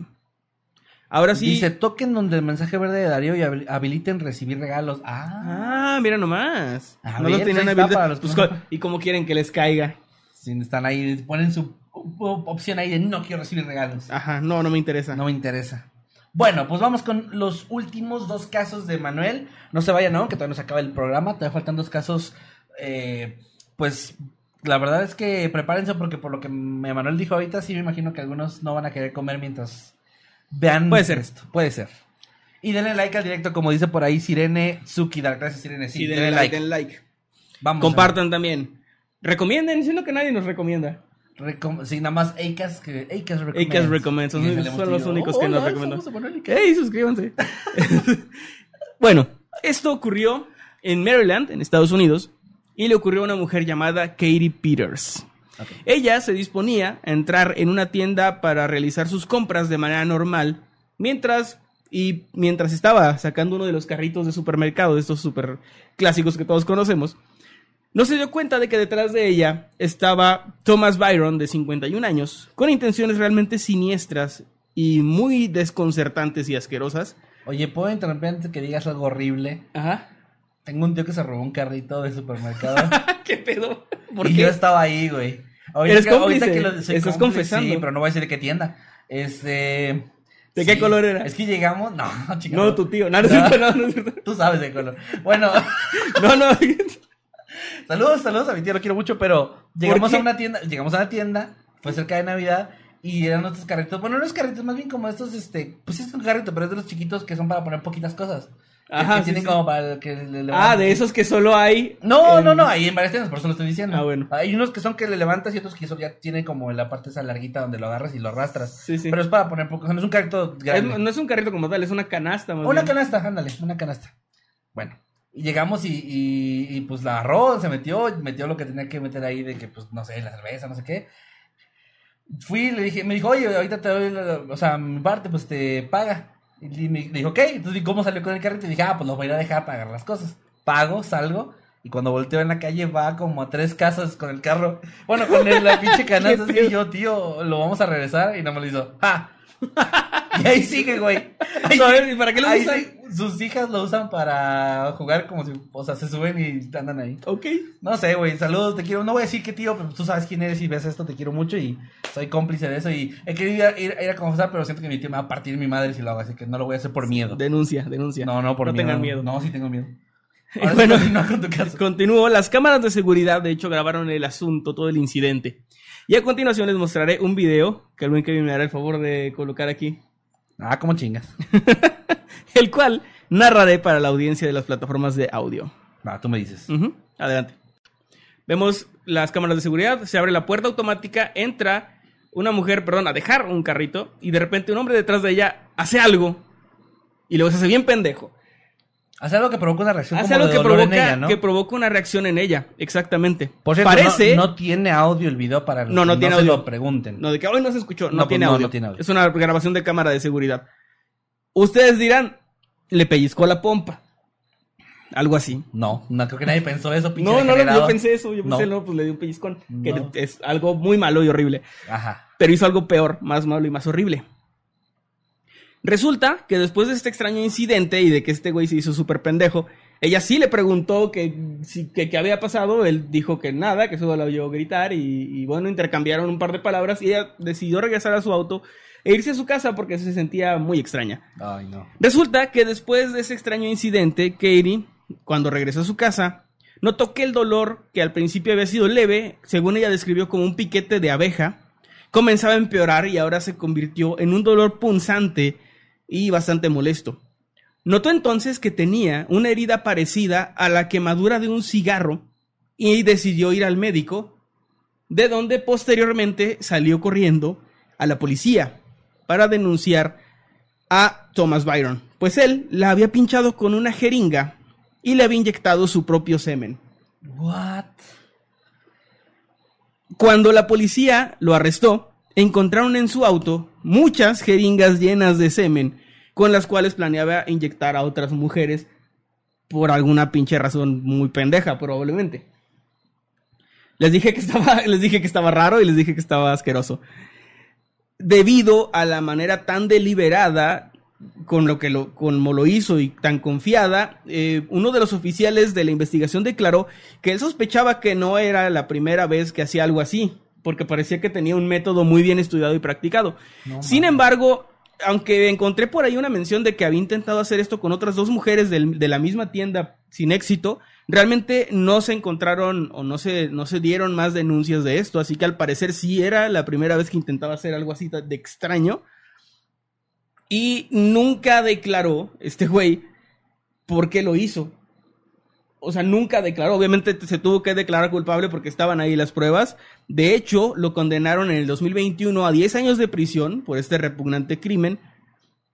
Ahora sí. Dice, toquen donde el mensaje verde de Darío y habil- habiliten recibir regalos. Ah, Ah, mira nomás. A no ver, los tenían habilitados. los Pues, no- co- ¿Y cómo quieren que les caiga? si están ahí, ponen su op- opción ahí de no quiero recibir regalos. Ajá, no, no me interesa. No me interesa. Bueno, pues vamos con los últimos dos casos de Manuel. No se vayan aún, que todavía no se acaba el programa. Todavía faltan dos casos, eh, pues, La verdad es que prepárense porque por lo que Emanuel dijo ahorita, sí me imagino que algunos no van a querer comer mientras vean Puede ser. esto. Puede ser. Y denle like al directo, como dice por ahí Sirene Tsukida. Gracias, Sirene. Sí, Sí, denle, denle like. denle like. Vamos. Compartan también. Recomienden, siendo que nadie nos recomienda. Recom- sí, nada más Acas que Acas recomienda. Acast recommends, son- son los únicos que nos recomiendan. ¡Ey, suscríbanse! bueno, esto ocurrió en Maryland, en Estados Unidos, y le ocurrió a una mujer llamada Katie Peters. Ella se disponía a entrar en una tienda para realizar sus compras de manera normal, mientras y mientras estaba sacando uno de los carritos de supermercado, de estos super clásicos que todos conocemos, no se dio cuenta de que detrás de ella estaba Thomas Byron, de 51 años, con intenciones realmente siniestras y muy desconcertantes y asquerosas. Oye, ¿puedo interrumpir antes que digas algo horrible? Ajá. Tengo un tío que se robó un carrito de supermercado. ¿Qué pedo? ¿Por y qué? yo estaba ahí, güey. Eres que- cómplice, soy estás cómplice, confesando. Sí, pero no voy a decir de qué tienda. Este. ¿De qué color era? Es que llegamos. No, chica. No, tu tío. No, no no, no es cierto. Tú sabes de color. Bueno, No, no. saludos, saludos a mi tío, lo quiero mucho, pero llegamos a una tienda, llegamos a una tienda, fue cerca de Navidad, y eran nuestros carritos. Bueno, no es carritos, más bien como estos, este, pues es un carrito, pero es de los chiquitos que son para poner poquitas cosas. Que- Ajá, que sí, tienen sí. como para que le Ah, de esos que solo hay. No, en- no, no, ahí en varias tiendas, por eso lo estoy diciendo. Ah, bueno. Hay unos que son que le levantas y otros que eso ya tienen como la parte esa larguita donde lo agarras y lo arrastras. Sí, sí. Pero es para poner poco, sea, no es un carrito Es- grande. no es un carrito como tal, es una canasta. más Una bien. canasta, ándale, una canasta. Bueno, y llegamos y, y, y, pues la agarró, se metió, metió lo que tenía que meter ahí de que, pues, no sé, la cerveza, no sé qué. Fui, le dije, me dijo, oye, ahorita te doy, la- o sea, mi parte, pues te paga. Y me dijo, ok, entonces, ¿y cómo salió con el carrito? Y dije, ah, pues lo voy a ir a dejar para agarrar las cosas. Pago, salgo, y cuando volteo en la calle va como a tres casas con el carro. Bueno, con el- la pinche canasta, así, pedo? y yo, tío, lo vamos a regresar, y no me lo hizo. ¡Ja! Y ahí sigue, güey. Ahí No, sigue. ¿y para qué lo usan? sí, sus hijas lo usan para jugar como si, o sea, se suben y andan ahí. Ok. No sé, güey, saludos, te quiero. No voy a decir qué tío, pero tú sabes quién eres y ves esto, te quiero mucho y soy cómplice de eso. Y he querido ir a, ir- ir a confesar, pero siento que mi tío me va a partir mi madre si lo hago, así que no lo voy a hacer por miedo. Denuncia, denuncia. No, no, por No miedo. tengan miedo. No, sí tengo miedo. Y Ahora bueno, sí, continúa con tu caso. Continúo. Las cámaras de seguridad, de hecho, grabaron el asunto, todo el incidente. Y a continuación les mostraré un video que el buen Kevin me hará el favor de colocar aquí, Ah, cómo chingas. el cual narraré para la audiencia de las plataformas de audio. Va, tú me dices. Ujú, Adelante. Vemos las cámaras de seguridad, se abre la puerta automática, entra una mujer, perdón, a dejar un carrito y de repente un hombre detrás de ella hace algo y luego se hace bien pendejo. Hace algo que provoca una reacción Hace como algo de que dolor provoca, en ella, ¿no? que provoca una reacción en ella, exactamente. Por cierto, Parece... no, no tiene audio el video para los No, no que tiene se audio. lo pregunten. No, de que hoy no se escuchó, no, No, pues tiene, no, audio. no tiene audio. Es una grabación de cámara de seguridad. Ustedes dirán, le pellizcó la pompa. Algo así. No, no creo que nadie pensó eso, pinche No, no, no, yo pensé eso, yo pensé, No. no, pues le dio un pellizcón. Que No. es algo muy malo y horrible. Ajá. Pero hizo algo peor, más malo y más horrible. Resulta que después de este extraño incidente y de que este güey se hizo súper pendejo, ella sí le preguntó que, si- que qué había pasado, él dijo que nada, que solo la oyó gritar y, y bueno, intercambiaron un par de palabras y ella decidió regresar a su auto e irse a su casa porque se sentía muy extraña. Ay, no. Resulta que después de ese extraño incidente, Katie, cuando regresó a su casa, notó que el dolor, que al principio había sido leve, según ella describió como un piquete de abeja, comenzaba a empeorar y ahora se convirtió en un dolor punzante y bastante molesto. Notó entonces que tenía una herida parecida a la quemadura de un cigarro y decidió ir al médico, de donde posteriormente salió corriendo a la policía para denunciar a Thomas Byron, pues él la había pinchado con una jeringa y le había inyectado su propio semen. What? Cuando la policía lo arrestó, encontraron en su auto muchas jeringas llenas de semen con las cuales planeaba inyectar a otras mujeres por alguna pinche razón muy pendeja, probablemente. Les dije que estaba, les dije que estaba raro y les dije que estaba asqueroso. Debido a la manera tan deliberada con lo que lo, como lo hizo y tan confiada, eh, uno de los oficiales de la investigación declaró que él sospechaba que no era la primera vez que hacía algo así, porque parecía que tenía un método muy bien estudiado y practicado. Sin embargo, aunque encontré por ahí una mención de que había intentado hacer esto con otras dos mujeres del- de la misma tienda sin éxito, Realmente no se encontraron o no se, no se dieron más denuncias de esto, así que al parecer sí era la primera vez que intentaba hacer algo así de extraño. Y nunca declaró este güey por qué lo hizo. O sea, nunca declaró. Obviamente se tuvo que declarar culpable porque estaban ahí las pruebas. De hecho, lo condenaron en el 2021 a 10 años de prisión por este repugnante crimen.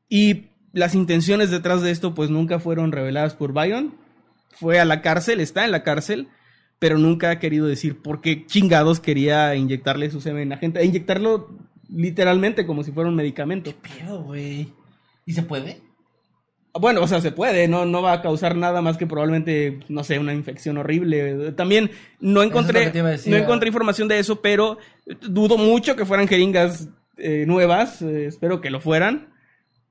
Y las intenciones detrás de esto pues nunca fueron reveladas por Byron. Fue a la cárcel, está en la cárcel, pero nunca ha querido decir por qué chingados quería inyectarle su semen a gente. Inyectarlo literalmente como si fuera un medicamento. Pero, güey. ¿Y se puede? Bueno, o sea, se puede, no, no va a causar nada más que probablemente, no sé, una infección horrible. También no encontré, no encontré información de eso, pero dudo mucho que fueran jeringas eh, nuevas, eh, espero que lo fueran.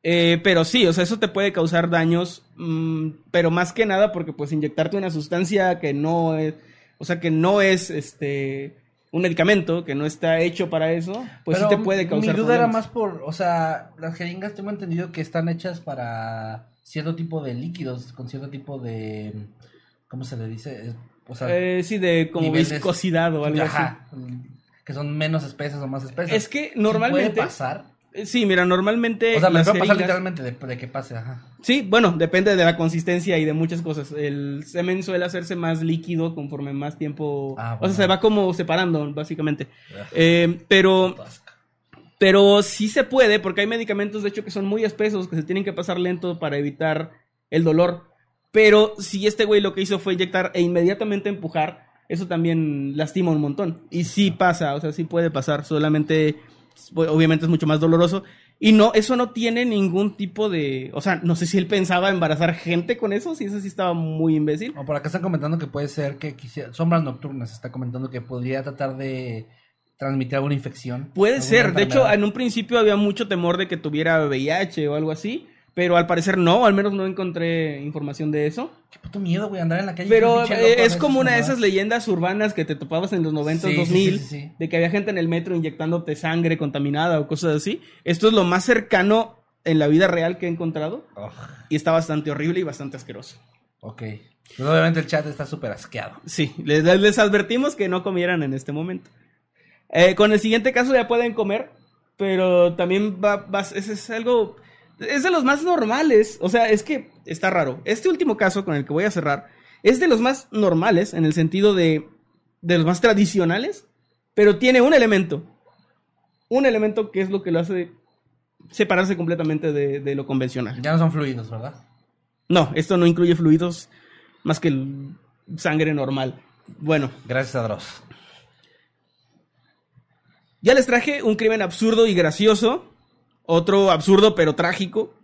Eh, pero sí, o sea, eso te puede causar daños, mm, pero más que nada porque pues inyectarte una sustancia que no es, o sea, que no es este un medicamento que no está hecho para eso, pues sí te puede causar Mi duda era más por, o sea, las jeringas tengo entendido que están hechas para cierto tipo de líquidos, con cierto tipo de, ¿cómo se le dice? O sea, eh, sí, de como viscosidad o algo así. Que son menos espesas o más espesas. Es que normalmente... puede pasar? Sí, mira, normalmente. O sea, me va a pasar literalmente de, que pase, ajá. Sí, bueno, depende de la consistencia y de muchas cosas. El semen suele hacerse más líquido conforme más tiempo. Ah, o sea, se va como separando, básicamente. Ah. Eh, pero. Pero sí se puede, porque hay medicamentos, de hecho, que son muy espesos, que se tienen que pasar lento para evitar el dolor. Pero si este güey lo que hizo fue inyectar e inmediatamente empujar, eso también lastima un montón. Y sí pasa, o sea, sí puede pasar. Solamente pues, obviamente es mucho más doloroso. Y no, eso no tiene ningún tipo de. O sea, no sé si él pensaba embarazar gente con eso, si eso sí estaba muy imbécil. O por acá están comentando que puede ser que quisiera. Sombras nocturnas está comentando que podría tratar de transmitir alguna infección. Puede ser, de hecho, en un principio había mucho temor de que tuviera VIH o algo así. Pero al parecer no, al menos no encontré información de eso. Qué puto miedo, güey, andar en la calle. Pero eh, es como una de esas leyendas urbanas que te topabas en los 90, 2000, de que había gente en el metro inyectándote sangre contaminada o cosas así. Esto es lo más cercano en la vida real que he encontrado. Y está bastante horrible y bastante asqueroso. Ok. Obviamente el chat está súper asqueado. Sí, les, advertimos que no comieran en este momento. Eh, con el siguiente caso ya pueden comer, pero también va, va es algo es de los más normales. O sea, es que está raro. Este último caso con el que voy a cerrar es de los más normales en el sentido de, de los más tradicionales, pero tiene un elemento. Un elemento que es lo que lo hace separarse completamente de, lo convencional. Ya no son fluidos, ¿verdad? No, esto no incluye fluidos más que sangre normal. Bueno. Gracias a Dross. Ya les traje un crimen absurdo y gracioso otro absurdo pero trágico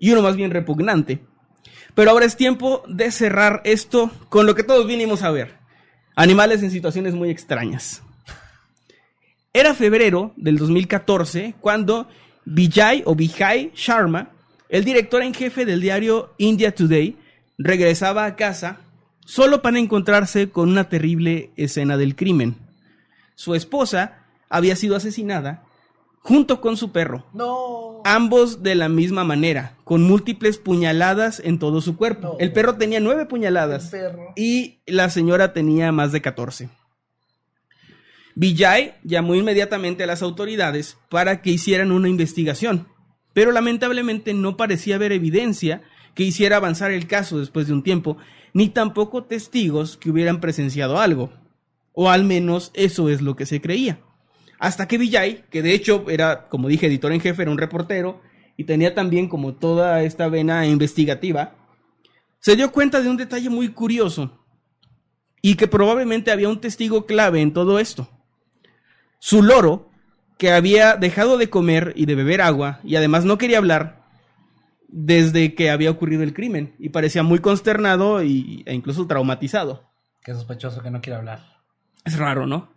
y uno más bien repugnante. Pero ahora es tiempo de cerrar esto con lo que todos vinimos a ver. Animales en situaciones muy extrañas. Era febrero del 2014 cuando Vijay o Vijay Sharma, el director en jefe del diario India Today, regresaba a casa solo para encontrarse con una terrible escena del crimen. Su esposa había sido asesinada junto con su perro. No. Ambos de la misma manera, con múltiples puñaladas en todo su cuerpo. El perro tenía nueve puñaladas y la señora tenía más de catorce. Vijay llamó inmediatamente a las autoridades para que hicieran una investigación, pero lamentablemente no parecía haber evidencia que hiciera avanzar el caso después de un tiempo, ni tampoco testigos que hubieran presenciado algo. O al menos eso es lo que se creía. Hasta que Villay, que de hecho era, como dije, editor en jefe, era un reportero y tenía también como toda esta vena investigativa, se dio cuenta de un detalle muy curioso y que probablemente había un testigo clave en todo esto. Su loro, que había dejado de comer y de beber agua y además no quería hablar desde que había ocurrido el crimen y parecía muy consternado y, e incluso traumatizado. Qué sospechoso que no quiera hablar. Es raro, ¿no?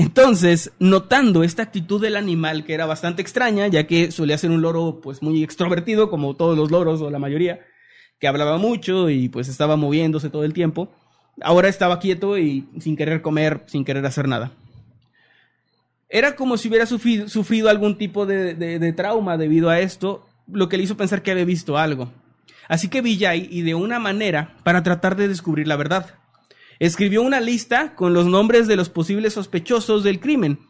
Entonces, notando esta actitud del animal que era bastante extraña, ya que solía ser un loro pues muy extrovertido, como todos los loros o la mayoría, que hablaba mucho y pues estaba moviéndose todo el tiempo, ahora estaba quieto y sin querer comer, sin querer hacer nada. Era como si hubiera sufrido, algún tipo de, trauma debido a esto, lo que le hizo pensar que había visto algo. Así que Vijay ideó una manera para tratar de descubrir la verdad. Escribió una lista con los nombres de los posibles sospechosos del crimen,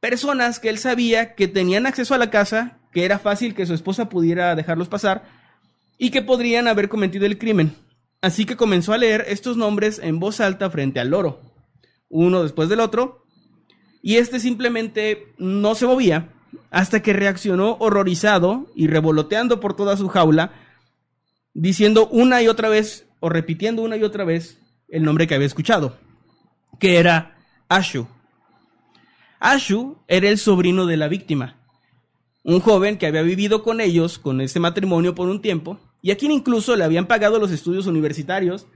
personas que él sabía que tenían acceso a la casa, que era fácil que su esposa pudiera dejarlos pasar y que podrían haber cometido el crimen. Así que comenzó a leer estos nombres en voz alta frente al loro, uno después del otro, y este simplemente no se movía hasta que reaccionó horrorizado y revoloteando por toda su jaula, diciendo una y otra vez, o repitiendo una y otra vez, el nombre que había escuchado, que era Ashu. Ashu era el sobrino de la víctima, un joven que había vivido con ellos, con este matrimonio por un tiempo, y a quien incluso le habían pagado los estudios universitarios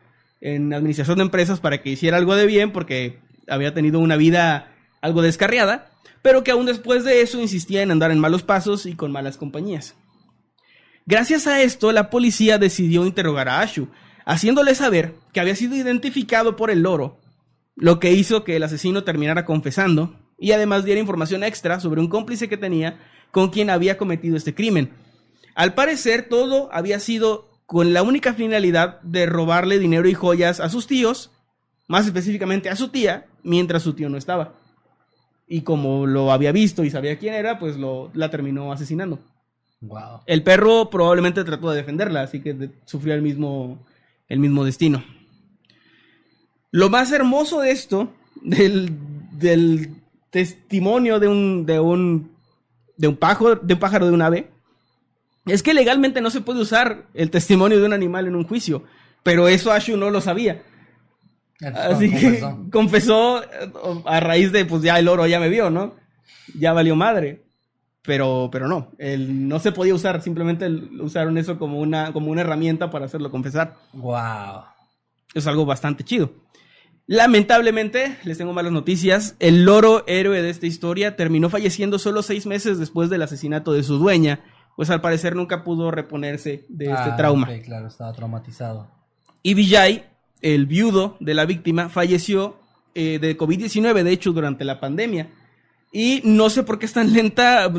en administración de empresas para que hiciera algo de bien porque había tenido una vida algo descarriada, pero que aún después de eso insistía en andar en malos pasos y con malas compañías. Gracias a esto, la policía decidió interrogar a Ashu, haciéndole saber que había sido identificado por el loro, lo que hizo que el asesino terminara confesando y además diera información extra sobre un cómplice que tenía con quien había cometido este crimen. Al parecer, todo había sido con la única finalidad de robarle dinero y joyas a sus tíos, más específicamente a su tía, mientras su tío no estaba. Y como lo había visto y sabía quién era, pues lo, la terminó asesinando. Wow. El perro probablemente trató de defenderla, así que de- sufrió el mismo, el mismo destino. Lo más hermoso de esto, del, del testimonio de un, de un, de un pájaro, de un pájaro de un ave, es que legalmente no se puede usar el testimonio de un animal en un juicio, pero eso Ashu no lo sabía. Así que Confesó. confesó eh, a raíz de, pues ya el oro ya me vio, ¿no? Ya valió madre. Pero, pero no, él no se podía usar, simplemente usaron eso como una, como una herramienta para hacerlo confesar. Wow. Es algo bastante chido. Lamentablemente, les tengo malas noticias, el loro héroe de esta historia terminó falleciendo solo seis meses después del asesinato de su dueña, pues al parecer nunca pudo reponerse de este Ah, trauma. ok, claro, estaba traumatizado. Y Vijay, el viudo de la víctima, falleció eh, de COVID-19, de hecho, durante la pandemia. Y no sé por qué es tan lenta,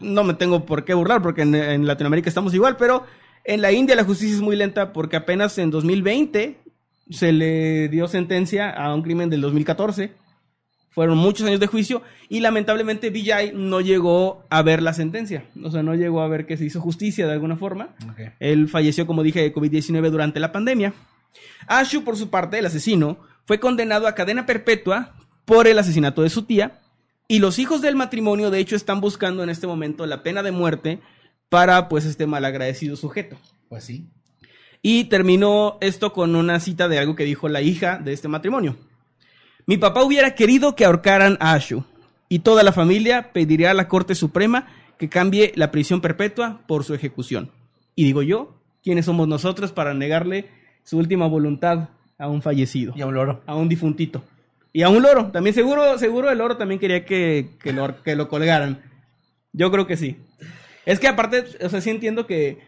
no me tengo por qué burlar, porque en, en Latinoamérica estamos igual, pero en la India la justicia es muy lenta porque apenas en 2020 se le dio sentencia a un crimen del 2014. Fueron muchos años de juicio y lamentablemente Vijay no llegó a ver la sentencia. O sea, no llegó a ver que se hizo justicia de alguna forma. Él falleció, como dije, de COVID-19 durante la pandemia. Ashu, por su parte, el asesino, fue condenado a cadena perpetua por el asesinato de su tía. Y los hijos del matrimonio, de hecho, están buscando en este momento la pena de muerte para, pues, este malagradecido sujeto. Pues sí. Y terminó esto con una cita de algo que dijo la hija de este matrimonio. Mi papá hubiera querido que ahorcaran a Ashu y toda la familia pediría a la Corte Suprema que cambie la prisión perpetua por su ejecución. Y digo yo, ¿quiénes somos nosotros para negarle su última voluntad a un fallecido, Y a un loro. a un difuntito? Y a un loro, también seguro, seguro el loro también quería que, que lo, que lo colgaran. Yo creo que sí. Es que aparte, o sea, sí entiendo que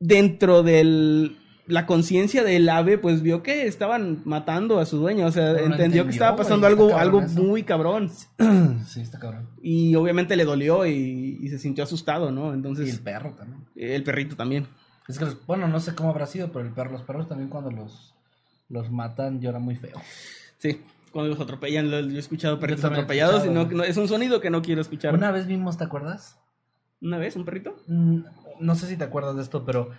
dentro de la conciencia del ave, pues vio que estaban matando a su dueño. O sea, entendió que estaba pasando algo, algo eso. muy cabrón. sí, está cabrón. Y obviamente le dolió y, y se sintió asustado, ¿no? Y Entonces, el perro también. el perrito también. Es que, los- bueno, no sé cómo habrá sido, pero el perro, los perros también cuando los, los matan lloran muy feo. Sí, cuando los atropellan, lo, lo he escuchado perritos atropellados y no, no- es un sonido que no quiero escuchar. Una vez vimos, ¿te acuerdas? ¿Una vez un perrito? Mm, No sé si te acuerdas de esto, pero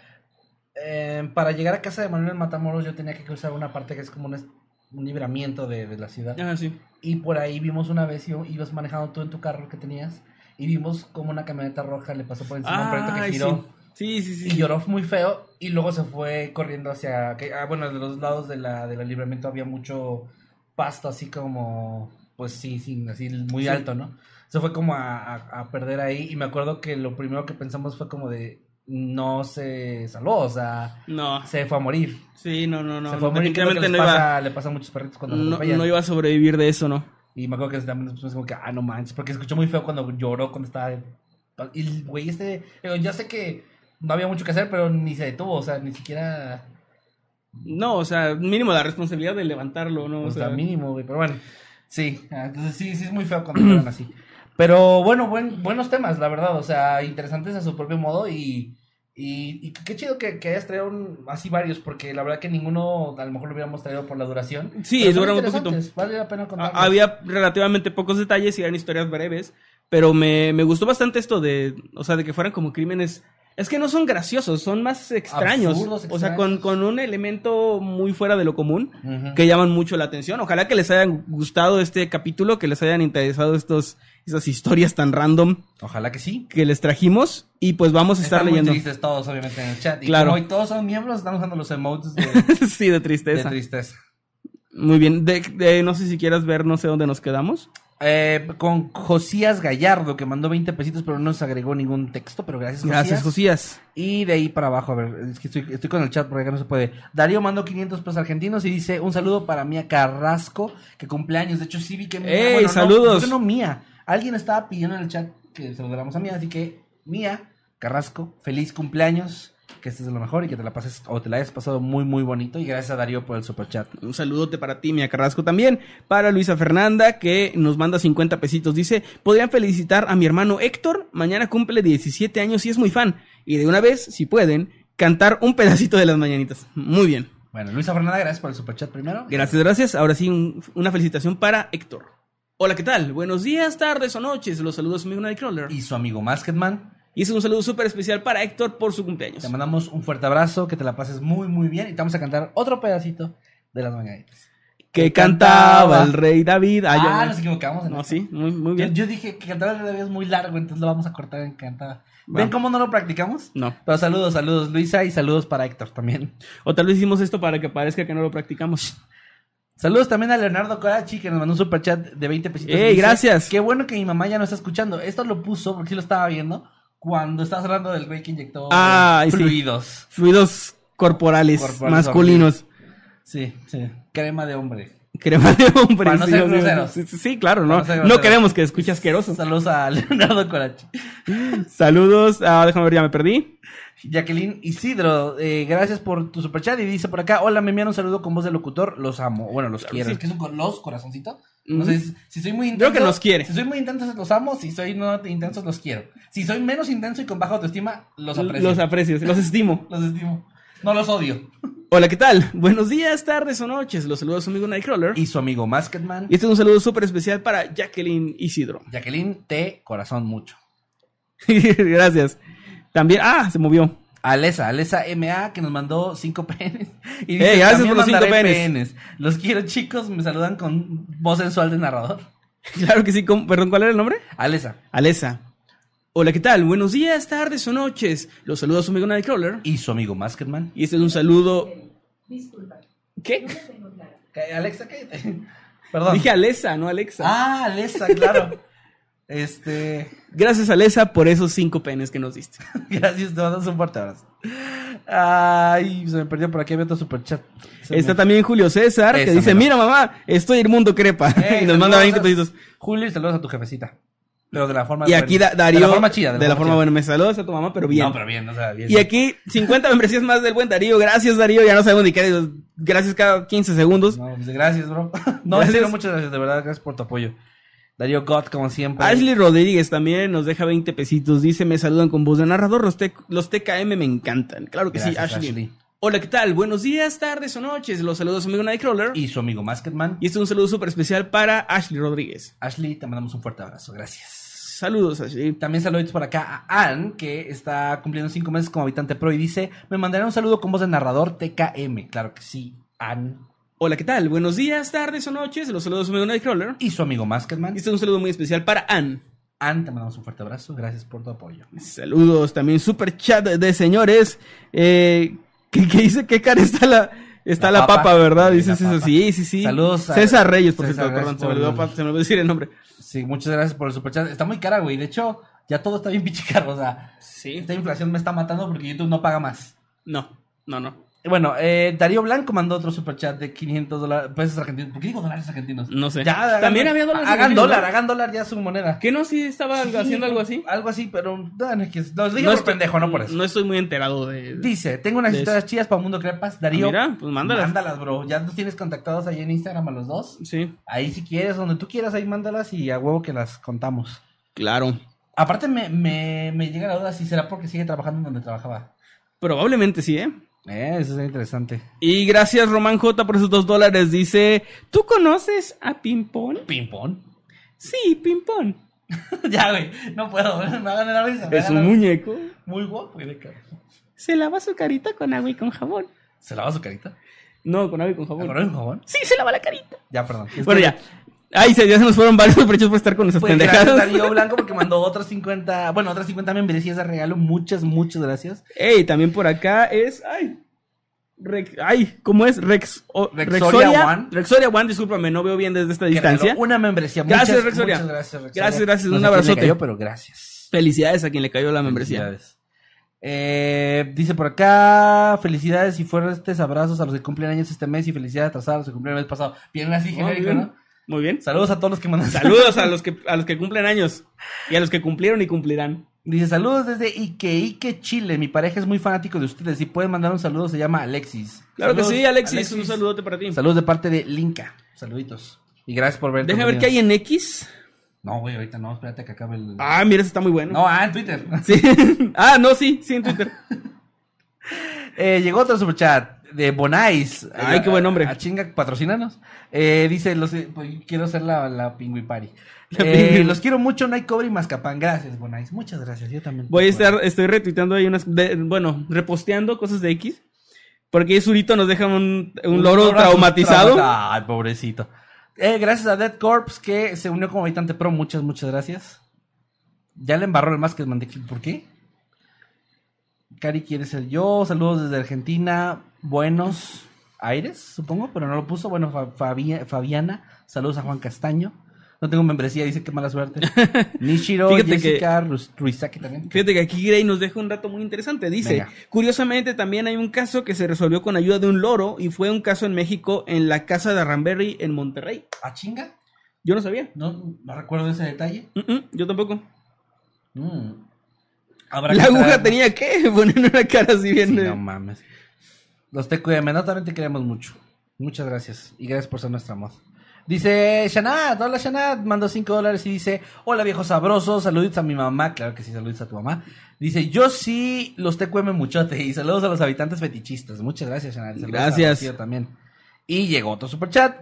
eh, para llegar a casa de Manuel Matamoros yo tenía que cruzar una parte que es como un, un libramiento de, de la ciudad. Ah, sí. Y por ahí vimos una vez, ibas manejando tú en tu carro que tenías, y vimos como una camioneta roja le pasó por encima a un perrito que giró. sí. Sí, sí, sí. Y lloró muy feo y luego se fue corriendo hacia... Que, ah, bueno, de los lados de la, de la libramiento había mucho pasto así como... Pues sí, sí, así muy Sí. alto, ¿no? Se fue como a, a- a perder ahí y me acuerdo que lo primero que pensamos fue como de... No se salvó, o sea, No, se fue a morir. sí, no, no, no. se fue a morir. lo que les no iba, pasa, le pasa a muchos perritos cuando no, no iba a sobrevivir de eso, ¿no? Y me acuerdo que también nos pusimos como que, ah, no manches, porque escuchó muy feo cuando lloró, cuando estaba... Y el güey este, ya sé que no había mucho que hacer, pero ni se detuvo, o sea, ni siquiera... No, o sea, mínimo la responsabilidad de levantarlo, ¿no? O O sea, sea, mínimo, güey, pero bueno. Sí, ah, entonces sí, sí es muy feo cuando lloran así. Pero bueno, buen, buenos temas, la verdad, o sea, interesantes a su propio modo y Y, y qué chido que, que hayas traído un- así varios, porque la verdad que ninguno a lo mejor lo hubiéramos traído por la duración. Sí, Pero son dura un poquito. Vale la pena contarlos. Había relativamente pocos detalles y eran historias breves, pero me, me gustó bastante esto de, o sea, de que fueran como crímenes. Es que no son graciosos, son más extraños. Absurdos, O sea, con, extraños. con un elemento muy fuera de lo común que llaman mucho la atención. Ojalá que les haya gustado este capítulo, que les hayan interesado estos, estas historias tan random Ojalá que sí. que les trajimos. Y pues vamos a estar muy leyendo. tristes todos, obviamente, en el chat. Y Claro. como hoy todos son miembros, están usando los emotes de, sí, de de tristeza. tristeza. Muy bien. De, de- no sé si quieras ver, no sé dónde nos quedamos. Eh, con Josías Gallardo, que mandó 20 pesitos, pero no nos agregó ningún texto, pero gracias, Josías. Gracias, Josías. Y de ahí para abajo, a ver, es que estoy, estoy con el chat porque acá no se puede. Darío mandó 500 pesos argentinos y dice un saludo para Mía Carrasco, que cumpleaños. De hecho, sí vi que Mía. ¡Ey, bueno, no, saludos! que no Mía. Alguien estaba pidiendo en el chat que saludáramos a Mía, así que Mía Carrasco, feliz cumpleaños. Que estés de lo mejor y que te la pases o te la hayas pasado muy, muy bonito. Y gracias a Darío por el super chat. Un saludote para ti, Mia Carrasco también. Para Luisa Fernanda, que nos manda 50 pesitos. Dice, podrían felicitar a mi hermano Héctor. Mañana cumple 17 años y es muy fan. Y de una vez, si pueden, cantar un pedacito de las mañanitas. Muy bien. Bueno, Luisa Fernanda, gracias por el super chat primero. Gracias, gracias. Ahora sí, un- una felicitación para Héctor. Hola, ¿qué tal? Buenos días, tardes o noches. Los saludos amigo Nightcrawler. Y su amigo Masketman. Y es un saludo súper especial para Héctor por su cumpleaños. Te mandamos un fuerte abrazo, que te la pases muy, muy bien. Y te vamos a cantar otro pedacito de las mañanitas. Que cantaba el rey David. Ah, Ah, nos equivocamos. en No, sí, muy, muy bien. yo dije que cantar el rey David es muy largo, entonces lo vamos a cortar en cantada. Va. ¿Ven cómo no lo practicamos? No. Pero saludos, saludos Luisa y saludos para Héctor también. O tal vez hicimos esto para que parezca que no lo practicamos. Saludos también a Leonardo Corachi que nos mandó un super chat de 20 pesitos. ¡Ey, gracias! Qué bueno que mi mamá ya no está escuchando. Esto lo puso, porque sí lo estaba viendo, cuando estabas hablando del güey que inyectó sí. fluidos. Fluidos corporales, Corporales masculinos. Sí, sí. Crema de hombre. Crema de hombre. Para no sí, ser obvio. groseros. Sí, sí, sí, claro, ¿no? no queremos que escuche asqueroso. Saludos a Leonardo Corachi. Saludos. Ah, déjame ver, ya me perdí. Jacqueline Isidro, eh, gracias por tu superchat y dice por acá, hola, me envían un saludo con voz de locutor, los amo, bueno, los quiero, sí. es que son con los corazoncitos, sé, si, soy muy Creo intenso, que nos quiere. si soy muy intenso los amo, si soy no intenso los quiero, si soy menos intenso y con baja autoestima, los aprecio, Los aprecios, los estimo. los estimo, no los odio. Hola, ¿qué tal? Buenos días, tardes o noches. Los saludos a su amigo Nightcrawler. Y Y su amigo Masketman, este es un saludo súper especial para Jacqueline Isidro. Jacqueline, te corazón mucho. Gracias. También, ah, se movió. Alesa, Alesa MA, que nos mandó cinco penes. Y Ey, gracias "También por los cinco mandaré penes". Los quiero, chicos, me saludan con voz sensual de narrador. Claro que sí. ¿cómo? Perdón, ¿cuál era el nombre? Alesa. Alesa. Hola, ¿qué tal? Buenos días, tardes o noches. Los saludos a su amigo Nightcrawler. y su amigo Masketman. Y este es un saludo. ¿Qué? Cá- Alexa, cállate. Perdón. Dije Alesa, no Alexa. Ah, Alexa, claro. este. Gracias, Alesa, por esos cinco penes que nos diste. Gracias, te mandas un fuerte abrazo. Ay, se me perdió por aquí, había otro superchat. Se Está me- también Julio César, que dice, mira mamá, estoy Irmundo Crepa. Ey, y nos manda saludos 20 a- pesitos. Julio, y saludos a tu jefecita. Pero de la forma Y aquí da- Darío... De la forma chida. De la forma chida. buena. Me saludas a tu mamá, pero bien. No, pero bien, o sea, bien. Y aquí 50 membresías más del buen Darío. Gracias, Darío. Ya no sabemos ni qué. Gracias cada 15 segundos. No, pues, gracias, bro. No, Gracias. en serio, muchas gracias, de verdad, gracias por tu apoyo. Darío God, como siempre. Ashley Rodríguez también nos deja 20 pesitos. Dice, me saludan con voz de narrador. Los, los TKM me encantan. Claro que Gracias, sí, Ashley. Ashley. Hola, ¿qué tal? Buenos días, tardes o noches. Los saludos a su amigo Nightcrawler. Y, Y su amigo Masketman. este es un saludo súper especial para Ashley Rodríguez. Ashley, te mandamos un fuerte abrazo, gracias. Saludos, Ashley. También saludos por acá a Ann, que está cumpliendo cinco meses como habitante pro y dice, me mandará un saludo con voz de narrador TKM. Claro que sí, Ann. Hola, ¿qué tal? Buenos días, tardes o noches. Los saludos su amigo Nightcrawler. Y su amigo Masketman. Y este es un saludo muy especial para Ann. Ann, te mandamos un fuerte abrazo, gracias por tu apoyo. Saludos, también super chat de señores. Eh, que, que dice que cara está la, está la, La papa, papa. ¿verdad? Dices eso, papa. sí, sí, sí. Saludos a- César Reyes, por cierto, perdón, se me, olvidó, se me olvidó decir el nombre. Sí, muchas gracias por el superchat. Está muy cara, güey. De hecho, ya todo está bien pinche caro. O sea, Sí. esta inflación me está matando porque YouTube no paga más. No, no, no. Bueno, eh, Darío Blanco mandó otro superchat de 500 dólares, pesos argentinos. ¿Por qué digo dólares argentinos? No sé. Ya, hagan- También había dólares Hagan dólar, ¿no? hagan dólar ya su moneda. ¿Qué no? Sí, estaba Sí, haciendo algo así. Algo así, pero no, es que- los dije No por estoy- pendejo, no por eso. No estoy muy enterado de. Dice, tengo unas historias chidas para Mundo Crepas. Darío, Ah, mira, pues mándalas. Mándalas, bro. Ya nos tienes contactados ahí en Instagram a los dos. Sí, Ahí si quieres, donde tú quieras, ahí mándalas y a huevo que las contamos. claro. Aparte me, me, me llega la duda si será porque sigue trabajando donde trabajaba. Probablemente sí, ¿eh? Eh, eso es interesante. Y gracias Román J por esos dos dólares. Dice, ¿tú conoces a Pimpón? Ping-pong. Sí, Pimpón. ya, güey. No puedo. Me hagan la risa. Es un la- muñeco. Muy guapo. y de cara. Se lava su carita con agua y con jabón. ¿Se lava su carita? No, con agua y con jabón. ¿Con un jabón? Sí, se lava la carita. Ya, perdón. Es Bueno, que- ya. Ay, se, ya se nos fueron varios superchos por estar con nuestras Pues gracias pendejadas. Darío Blanco porque mandó otras 50, bueno, otras 50 membresías de regalo. Muchas, muchas gracias. Ey, también por acá es. Ay. Rex- ay, ¿cómo es? Rex, o- Rexoria One. Rexoria One, discúlpame, no veo bien desde esta distancia. Una membresía. Gracias, muchas, Rexoria. Muchas gracias, Rexoria. Gracias, gracias, No un abrazote. cayó, pero gracias. Felicidades a quien le cayó la membresía. Eh, dice por acá, felicidades y fuertes abrazos a los que cumplen años este mes y felicidades atrasadas a los que cumplieron el mes pasado. Bien así, genérico. ¿no? Muy bien. Saludos a todos los que mandan Saludos a los que a los que cumplen años y a los que cumplieron y cumplirán. Dice, saludos desde Iqueique, Chile. Mi pareja es muy fanático de ustedes. Si pueden mandar un saludo, se llama Alexis. Claro Saludos, que sí, Alexis, un saludote para ti. Saludos de parte de Linka. Saluditos. Y gracias por ver. Deja ver qué hay en X. No, güey, ahorita no. Espérate que acabe el... Ah, mira, está muy bueno. No, ah, en Twitter. Sí. ah, no, sí, sí en Twitter. Eh, llegó otro superchat de Bonais. Ay, qué buen nombre. A chinga, patrocínanos. Eh, dice, los, eh, pues, quiero ser la, la party. La Eh, los quiero mucho, no hay cobre y mascapán. Gracias, Bonais. Muchas gracias. Yo también. Voy a estar, estoy retuiteando ahí unas, de- bueno, reposteando cosas de X. Porque Zurito nos deja un, un loro traumatizado. Ay, pobrecito. Eh, gracias a Dead Corps que se unió como habitante pro. Muchas, muchas gracias. Ya le embarró el más que mantequilla. ¿Por qué? Cari quiere ser yo. Saludos desde Argentina. Buenos Aires, supongo, pero no lo puso. Bueno, Fa- Fabi- Fabiana. Saludos a Juan Castaño. No tengo membresía, dice que mala suerte. Nishiro, Fíjate Jessica, Rus- Ruizaki también. Fíjate que aquí Gray nos deja un dato muy interesante. Dice, Venga. curiosamente también hay un caso que se resolvió con ayuda de un loro y fue un caso en México en la casa de Ramberry en Monterrey. ¿A chinga? Yo no sabía. No, no recuerdo ese detalle. Yo tampoco. Mm. Habrá La que aguja traer- tenía que poner una cara así bien. Sí, no mames. Los TQM, no también te queremos mucho. Muchas gracias. Y gracias por ser nuestra voz. Dice Shanad, hola Shanad, mando 5 dólares y dice, hola viejo sabroso, saluditos a mi mamá, claro que sí, saluditos a tu mamá. Dice, yo sí los TQM muchote y saludos a los habitantes fetichistas. Muchas gracias Shanad. Saludos a Gracias. Rocío también. Y llegó otro superchat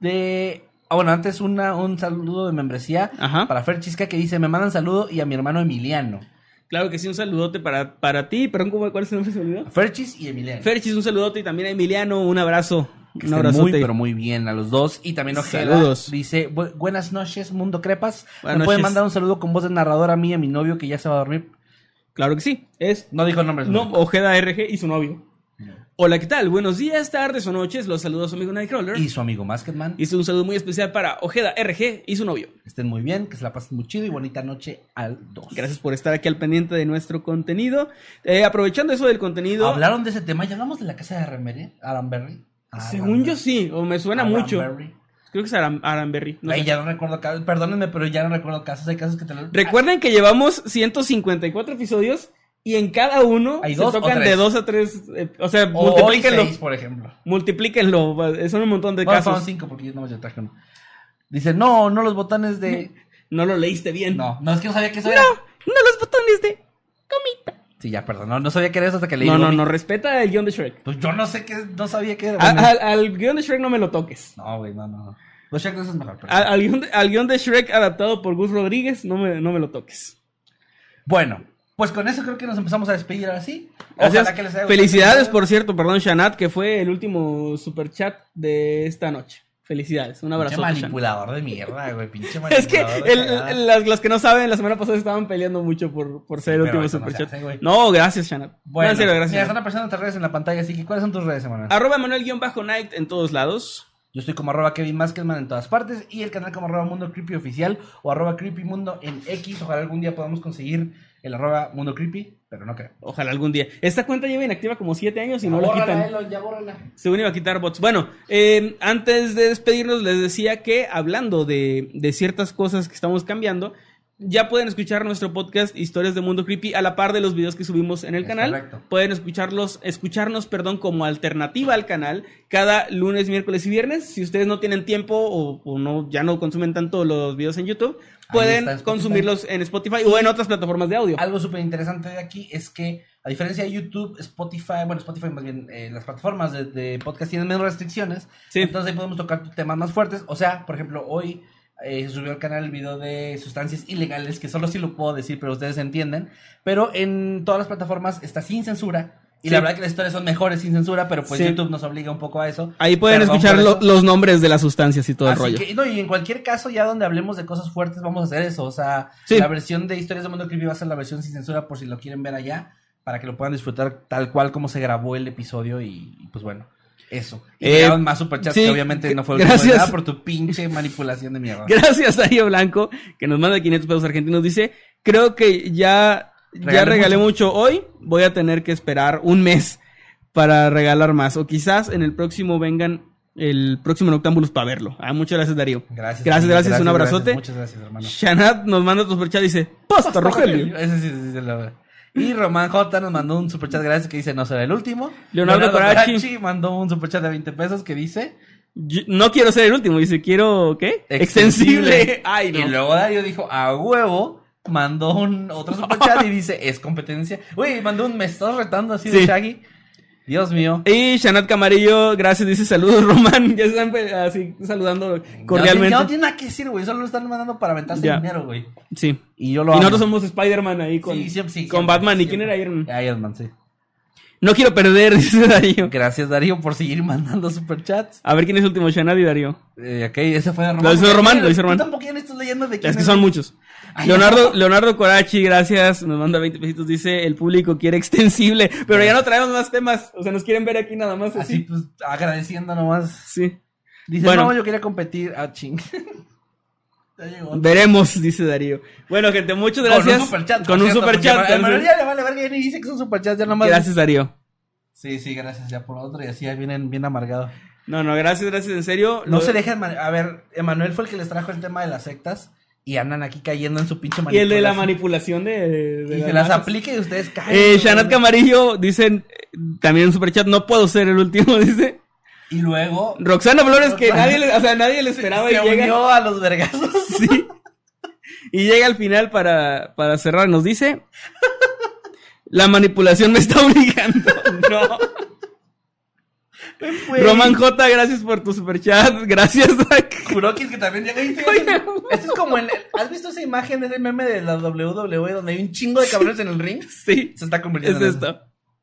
de... Ah, bueno, antes una, un saludo de membresía Ajá. para Fer Chisca que dice, me mandan saludo y a mi hermano Emiliano. Claro que sí, un saludote para, para ti. Perdón, ¿cómo- ¿cuál es el nombre? ¿Se olvidó? Ferchis y Emiliano. Ferchis, un saludote y también a Emiliano, un abrazo. Que Un abrazote. muy, pero muy bien a los dos. Y también Ojeda Saludos. dice, "Bu- buenas noches, Mundo Crepas. Buenas ¿Me pueden noches. mandar un saludo con voz de narrador a mí y a mi novio que ya se va a dormir? Claro que sí. Es No dijo el nombre. no, Ojeda RG y su novio. Hola, ¿qué tal? Buenos días, tardes o noches. Los saludos a su amigo Nightcrawler. Y su amigo Masketman. Hice un saludo muy especial para Ojeda RG y su novio. Estén muy bien, que se la pasen muy chido y bonita noche al 2. Gracias por estar aquí al pendiente de nuestro contenido. Eh, aprovechando eso del contenido, Hablaron de ese tema, ya hablamos de la casa de Aramberry. Aramberry. según yo sí, o me suena mucho. Aramberry. Creo que es Aram- Aramberry. no Ay, sé. ya no recuerdo casos. Perdónenme, pero ya no recuerdo casos. Hay casos que te lo. Recuerden que llevamos 154 episodios y en cada uno Hay se dos o tocan de dos a tres. eh, o sea, O hoy multiplíquenlo. seis, por ejemplo. Multiplíquenlo. Son un montón de Bueno, casos. fueron cinco porque yo no me traje uno. Dice, no, no los botones de. No lo leíste bien. No, no es que no sabía que eso No, era. no los botones de comita. Sí, ya, perdón. No, no sabía que era eso hasta que leí. No, no, no, respeta el guion de Shrek. Pues yo no sé qué, no sabía que era. A- al, al guion de Shrek no me lo toques. No, güey, no, no. no. Los Shrek es mejor. pero- Al, al guion de, al guion de Shrek adaptado por Gus Rodríguez, no me, no me lo toques. Bueno, pues con eso creo que nos empezamos a despedir ahora sí. Gracias. Que les haya Felicidades, por cierto, perdón, Shanat, que fue el último super chat de esta noche. Felicidades, un Pinche abrazo. manipulador de mierda, güey. Pinche Es que manipulador el- las- los que no saben, la semana pasada estaban peleando mucho por, por ser el último no superchat. hace, güey. No, gracias, Shanat. Bueno, No, mira, gracias. están apareciendo otras redes en la pantalla, así que ¿cuáles son tus redes, Emanuel? Arroba Manuel-Night en todos lados. Yo estoy como arroba Kevin Maskelman en todas partes y el canal como arroba Mundo Creepy Oficial o arroba Creepy Mundo en X. Ojalá algún día podamos conseguir el arroba Mundo Creepy, pero no creo. Ojalá algún día. Esta cuenta lleva inactiva como 7 años y no la quitan. Elo, ya bórrala. Según iba a quitar bots. Bueno, eh, antes de despedirnos, les decía que hablando de, de ciertas cosas que estamos cambiando, ya pueden escuchar nuestro podcast Historias de Mundo Creepy a la par de los videos que subimos en el Es canal. correcto. Pueden escucharlos, escucharnos, perdón, como alternativa al canal cada lunes, miércoles y viernes. Si ustedes no tienen tiempo o, o no, ya no consumen tanto los videos en YouTube, pueden consumirlos en Spotify o en otras plataformas de audio. Algo súper interesante de aquí es que, a diferencia de YouTube, Spotify, bueno, Spotify más bien, eh, las plataformas de, de podcast tienen menos restricciones. Sí. Entonces ahí podemos tocar temas más fuertes. O sea, por ejemplo, hoy eh, subió al canal el video de sustancias ilegales, que solo sí lo puedo decir, pero ustedes entienden. Pero en todas las plataformas está sin censura. Y Sí. la verdad que las historias son mejores sin censura, pero pues Sí. YouTube nos obliga un poco a eso. Ahí pueden Perdón escuchar lo- los nombres de las sustancias y todo el rollo. que, no, y en cualquier caso, ya donde hablemos de cosas fuertes, vamos a hacer eso. O sea, Sí. la versión de Historias de Mundo Creepy va a ser la versión sin censura por si lo quieren ver allá, para que lo puedan disfrutar tal cual como se grabó el episodio y, y pues bueno, eso. Y Eh, más superchats sí, que obviamente no fue gracias. último de nada por tu pinche manipulación de mierda. Gracias, Darío Blanco, que nos manda 500 pesos argentinos. Dice, creo que ya, ya Regalé mucho. mucho. hoy. Voy a tener que esperar un mes para regalar más. O quizás en el próximo vengan el próximo Noctámbulos para verlo. Ah, muchas gracias, Darío. Gracias. Gracias, sí, gracias, un abrazote. Muchas gracias, hermano. Shanat nos manda tu superchat y dice, Pasta, Rogelio. Ese sí, sí, sí, la verdad. Y Román J nos mandó un superchat gracias que dice no será el último. Leonardo Corachi. mandó un superchat de 20 pesos que dice Yo- no quiero ser el último. Dice, quiero, ¿qué? Extensible. Ay, no. Y luego Darío dijo, a huevo, mandó un otro superchat y dice, es competencia. Uy, mandó un, me estás retando así de. Shaggy. Dios mío. Y Shanat Camarillo, gracias, dice saludos, Román. Ya están pues, así saludando cordialmente. No, no tiene nada que decir, güey. Solo lo están mandando para aventarse dinero, güey. Sí. Y yo lo Y amo. nosotros somos Spider-Man ahí con, Sí, siempre, sí, con siempre, Batman. ¿Y quién era Iron Man? Iron Man, sí. No quiero perder, dice Darío. Gracias, Darío, por seguir mandando superchats. A ver quién es el último, Shanat y Darío. Eh, ok, ese fue de Román. Lo hizo Román, lo hizo Román. Tú tampoco leyendo de quién Es que son muchos. Leonardo. Leonardo Corachi, gracias. Nos manda 20 pesitos. Dice, el público quiere extensible. Pero ya no traemos más temas. O sea, nos quieren ver aquí nada más Así, así. pues, agradeciendo nomás. Sí. Dice, Bueno. no, yo quería competir. Ah, ching. ya llegó. Veremos, dice Darío. Bueno, gente, muchas gracias. Con un superchat. Con un cierto, superchat. Manuel ya le vale verga, ni dice que son superchats, ya nomás. Gracias, Darío. Sí, sí, gracias, ya por otro, y así ya vienen bien amargados. No, no, gracias, gracias, en serio. No Lo- se dejan, man- a ver, Emanuel fue el que les trajo el tema de las sectas, y andan aquí cayendo en su pinche Y el de la manipulación. manipulación de... de Y se las masas. aplique y ustedes caen. Eh. Shanat Camarillo, dicen, también en superchat, no puedo ser el último, dice. Y luego Roxana Flores, que Roxana- nadie, le- o sea, nadie le esperaba se y llega. unió a los vergazos. Sí. Y llega al final para, para cerrar, nos dice, la manipulación me está obligando. No. Roman J, gracias por tu superchat, gracias. Kurokis que también llega. Esto es, esto es como el. ¿Has visto esa imagen de ese meme de la WWE donde hay un chingo de cabrones en el ring? Sí, Se está es convirtiendo en eso. esto.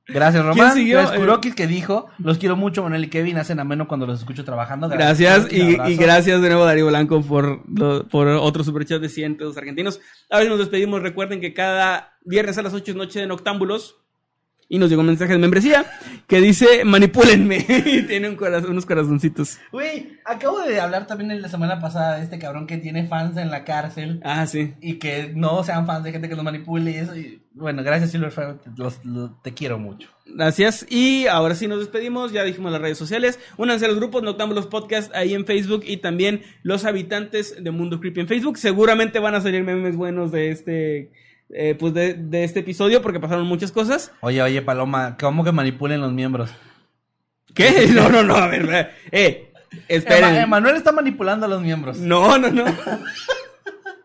Gracias, ¿Quién Román. siguió? Gracias, Eh, Kurokis, que dijo: Los quiero mucho, Manuel y Kevin. Hacen ameno cuando los escucho trabajando. Gracias Kurokis, y, abrazo. y gracias de nuevo Darío Blanco por, lo- por otro superchat de 100 pesos argentinos. Ahora sí nos despedimos. Recuerden que cada viernes a las 8 es noche de Noctámbulos. Y nos llegó un mensaje de membresía que dice manipúlenme. y tiene un corazón- unos corazoncitos. Güey, acabo de hablar también en la semana pasada de este cabrón que tiene fans en la cárcel. Ah, sí. Y que no sean fans de gente que los manipule y eso. Y, bueno, gracias, Silverfire. Te, los- lo- te quiero mucho. Gracias. Y ahora sí nos despedimos. Ya dijimos las redes sociales. Únanse a los grupos Noctámbulos Podcast ahí en Facebook y también los habitantes de Mundo Creepy en Facebook. Seguramente van a salir memes buenos de este, eh, pues de, de este episodio porque pasaron muchas cosas. Oye, oye, Paloma, ¿cómo que manipulen los miembros? ¿Qué? No, no, no, a ver, eh, esperen. Ema- Emanuel está manipulando a los miembros. No, no, no.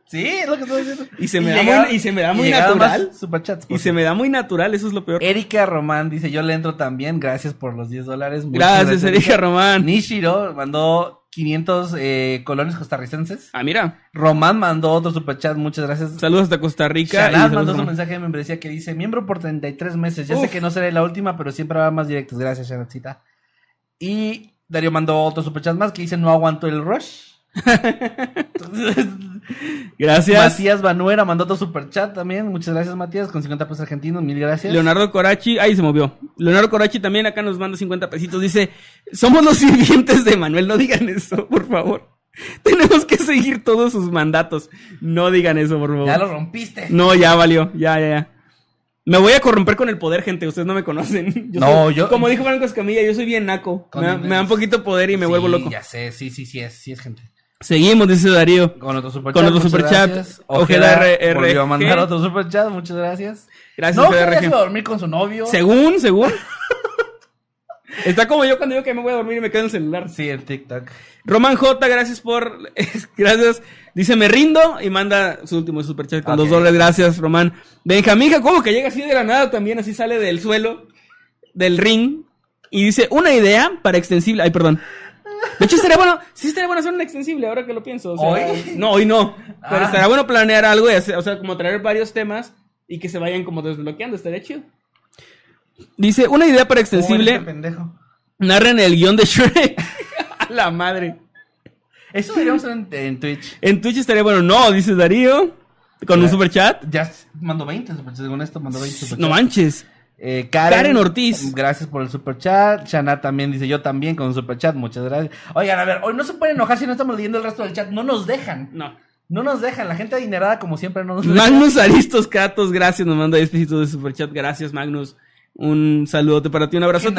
Sí, es lo que estoy diciendo. Y se me da muy- y se me da muy natural. Superchats. Y se me da muy natural, eso es lo peor. Erika Román dice, yo le entro también, gracias por los 10 dólares. Muchas Gracias, Erika Román. Nishiro mandó 500 eh, colones costarricenses. Ah, mira. Román mandó otro superchat, muchas gracias. Saludos hasta Costa Rica. saludos mandó su mensaje de membresía que dice, miembro por 33 meses. Ya sé que no seré la última, pero siempre habrá más directos. Gracias, Shanatcita. Y Darío mandó otro superchat más que dice, no aguanto el rush. Gracias. Matías Banuera mandó otro superchat también. Muchas gracias, Matías, con 50 pesos argentinos. Mil gracias. Leonardo Corachi, ahí se movió. Leonardo Corachi también acá nos manda 50 pesitos. Dice, somos los sirvientes de Manuel, no digan eso, por favor. Tenemos que seguir todos sus mandatos. No digan eso, por favor. Ya lo rompiste. No, ya valió, ya, ya, ya. Me voy a corromper con el poder, gente. Ustedes no me conocen. No, soy- yo- Como dijo Franco Escamilla, yo soy bien naco. Me, me da un poquito poder y me Sí, vuelvo loco. Ya sé, sí, sí, sí es, sí es gente. Seguimos, dice Darío. Con otro superchat. Con otro superchat. Ojeda volvió a mandar otro superchat. Muchas gracias. Gracias, no, Ojeda RG. se iba a dormir con su novio. Según, según. Está como yo cuando digo que me voy a dormir y me quedo en el celular. Sí, en TikTok. Roman J, gracias por. gracias. Dice, me rindo y manda su último superchat con Ok. dos dólares. Gracias, Román. Benjamín Jacobo, que llega así de la nada también, así sale del suelo, del ring. Y dice, una idea para extensible. Ay, perdón. De hecho, estaría bueno, sí estaría bueno hacer un extensible, ahora que lo pienso. o sea, ¿Hoy? No, hoy no. Pero Ah. estaría bueno planear algo y hacer, o sea, como traer varios temas y que se vayan como desbloqueando, estaría chido. Dice, una idea para extensible. este pendejo. Narren el guion de Shrek. A la madre. Eso deberíamos en, en Twitch. En Twitch estaría bueno, no, dice Darío. Con un super chat. Ya mandó 20 superchats. Según esto, mandó 20 superchats. No manches. Eh, Karen, Karen Ortiz. Gracias por el superchat. Shana también dice yo también con un superchat. Muchas gracias. Oigan, a ver, hoy no se pueden enojar si no estamos leyendo el resto del chat. No nos dejan. No. No nos dejan. La gente adinerada, como siempre, no nos Magnus Aristos Kratos, gracias. Nos manda 10 pesitos de super chat. Gracias, Magnus. Un saludote para ti, un abrazote.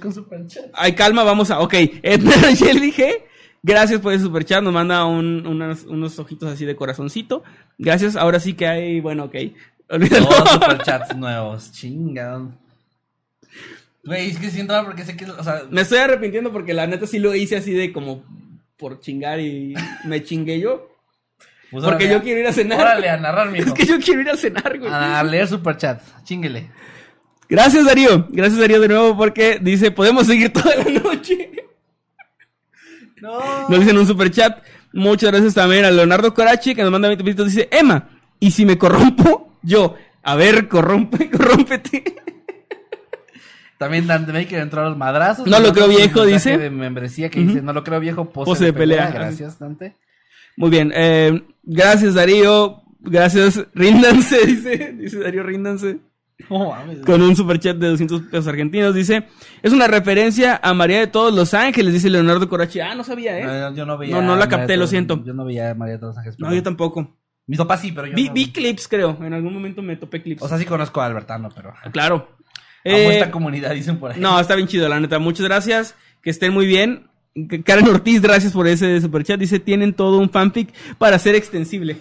con superchat. Ay, calma, vamos a. Ok, Edna Jelly G. Gracias por el super chat. Nos manda un- unas- unos ojitos así de corazoncito. Gracias. Ahora sí que hay. Bueno, ok. Olvídalo. Todos superchats nuevos. Chingados. Güey, es que siento mal porque sé que. O sea, Me estoy arrepintiendo porque la neta sí lo hice así de como por chingar y me chingué yo. pues, Porque yo a- quiero ir a cenar. Órale, a narrar, mijo. Es que yo quiero ir a cenar, güey. A leer superchat. Chinguele. Gracias, Darío. Gracias, Darío, de nuevo, porque dice, podemos seguir toda la noche. No. Nos dicen un super chat. Muchas gracias también a Leonardo Corachi, que nos manda 20 pesitos. Dice, Emma, ¿y si me corrompo? Yo, a ver, corrompe, corrómpete. También Dante Maker entró a los madrazos. No lo creo viejo, dice. de membresía que dice, no lo creo viejo, pose, Pose de, pelea. pelea. Gracias, Dante. Muy bien, eh, gracias, Darío. Gracias, ríndanse, dice, dice Darío, ríndanse. Mames. Con un super chat de 200 pesos argentinos, dice, es una referencia a María de todos los ángeles, dice Leonardo Corachi. Ah, no sabía, ¿eh? No, yo no veía. No, no la capté, lo siento. Yo no veía a María de todos los ángeles. No, yo tampoco. Mis papás sí, pero yo. Vi, no. vi clips, creo. En algún momento me topé clips. O sea, sí conozco a Albertano, pero. claro. Amo Eh, esta comunidad, dicen por ahí. no, está bien chido, la neta. Muchas gracias. Que estén muy bien. Karen Ortiz, gracias por ese superchat. Dice, tienen todo un fanfic para ser extensible.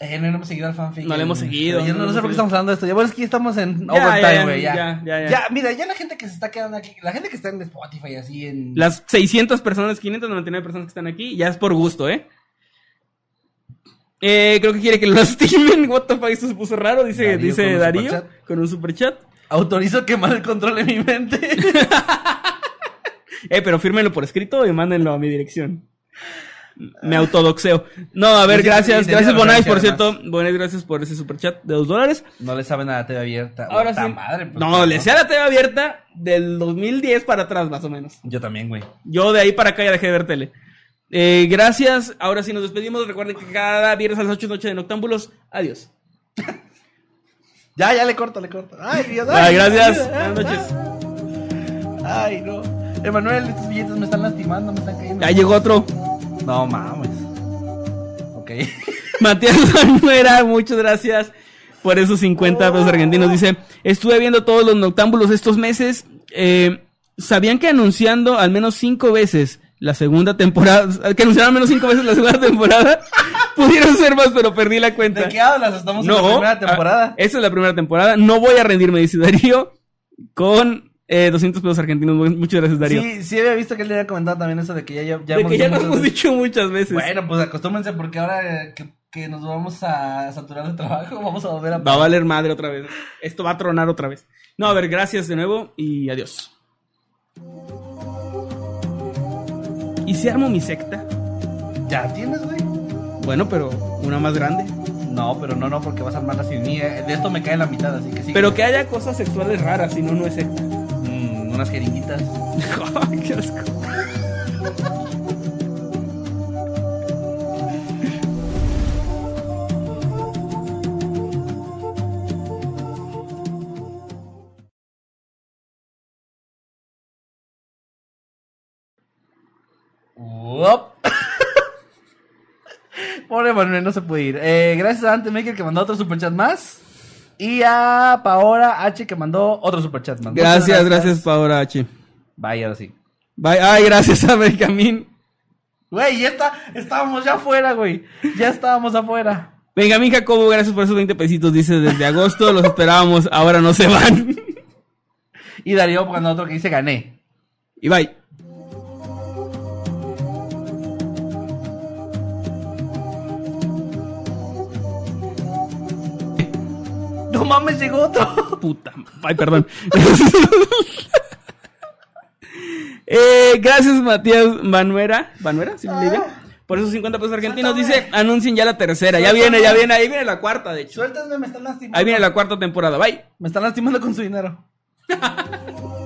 Eh, no hemos seguido al fanfic. No le hemos seguido, Yo no sé por qué estamos hablando de esto. Ya bueno, es que estamos en Ya, overtime, ya, güey. Ya, ya, ya, ya. mira, ya la gente que se está quedando aquí, la gente que está en Spotify así en. Las 600 personas, 599 personas que están aquí, ya es por gusto, ¿eh? Eh, creo que quiere que lo lastimen. What the fuck, esto se puso raro, dice Darío dice con un Darío superchat. con un superchat. Autorizo quemar el control de mi mente. Eh, pero fírmenlo por escrito y mándenlo a mi dirección. Me autodoxeo. No, a ver, Sí, gracias. sí, Gracias, Bonais, por cierto. Bonais, gracias por ese superchat de 2 dólares. no le saben a la TV abierta. Ahora sí. madre, pues, no, le sea la TV abierta del 2010 para atrás, más o menos. Yo también, güey. Yo de ahí para acá ya dejé de ver tele. Eh, gracias. Ahora sí nos despedimos. Recuerden que cada viernes a las 8 de noche de Noctámbulos. Adiós. Ya, ya le corto, le corto. Ay, Dios. Ay, gracias. ay, Buenas noches. Ay, no. Emanuel, estos billetes me están lastimando, me están cayendo. Ya llegó otro. No mames. Ok. Matías Manuera, muchas gracias por esos 50 pesos argentinos. Dice, estuve viendo todos los noctámbulos estos meses. Eh, ¿Sabían que anunciando al menos cinco veces la segunda temporada, que anunciaron al menos cinco veces la segunda temporada, pudieron ser más, pero perdí la cuenta? ¿De qué hablas? Estamos en No, la primera ah, temporada. esa es la primera temporada. No voy a rendirme, dice Darío, con eh, 200 pesos argentinos. Muchas gracias, Darío. Sí, sí había visto que él le había comentado también eso de que ya, ya, ya de hemos que ya muchas hemos dicho muchas veces. Bueno, pues acostúmense porque ahora que, que nos vamos a saturar de trabajo, vamos a volver a... Va a valer madre otra vez. Esto va a tronar otra vez. No, a ver, gracias de nuevo y adiós. ¿Y si armo mi secta? ¿Ya tienes, güey? Bueno, pero una más grande. No, pero no, no, porque vas a armarla sin mí. eh. De esto me cae la mitad, así que sí. Pero que haya cosas sexuales raras, si no, no es secta. Mm, unas jeringuitas. Ay, qué asco. Manuel, no se puede ir. Eh, gracias a Ante Maker que mandó otro superchat más. Y a Paola H que mandó otro superchat más. Muchas Gracias, gracias, Paola H. Bye, ahora sí. Bye. Ay, gracias a Benjamín. Güey, ya está. Estábamos ya afuera, güey. Ya estábamos afuera. Benjamín Jacobo, gracias por esos 20 pesitos. Dice, desde agosto los esperábamos, ahora no se van. Y Darío mandó otro que dice gané. y bye. Mames, llegó otro. Puta. Ay, perdón. Eh, gracias, Matías Manuera. ¿Manuera? ¿Sí me diría? Por esos 50 pesos argentinos. Dice, anuncien ya la tercera. Ya viene, ya viene. Ahí viene la cuarta, de hecho. Suéltenme, me están lastimando. Ahí viene la cuarta temporada. Bye. Me están lastimando con su dinero.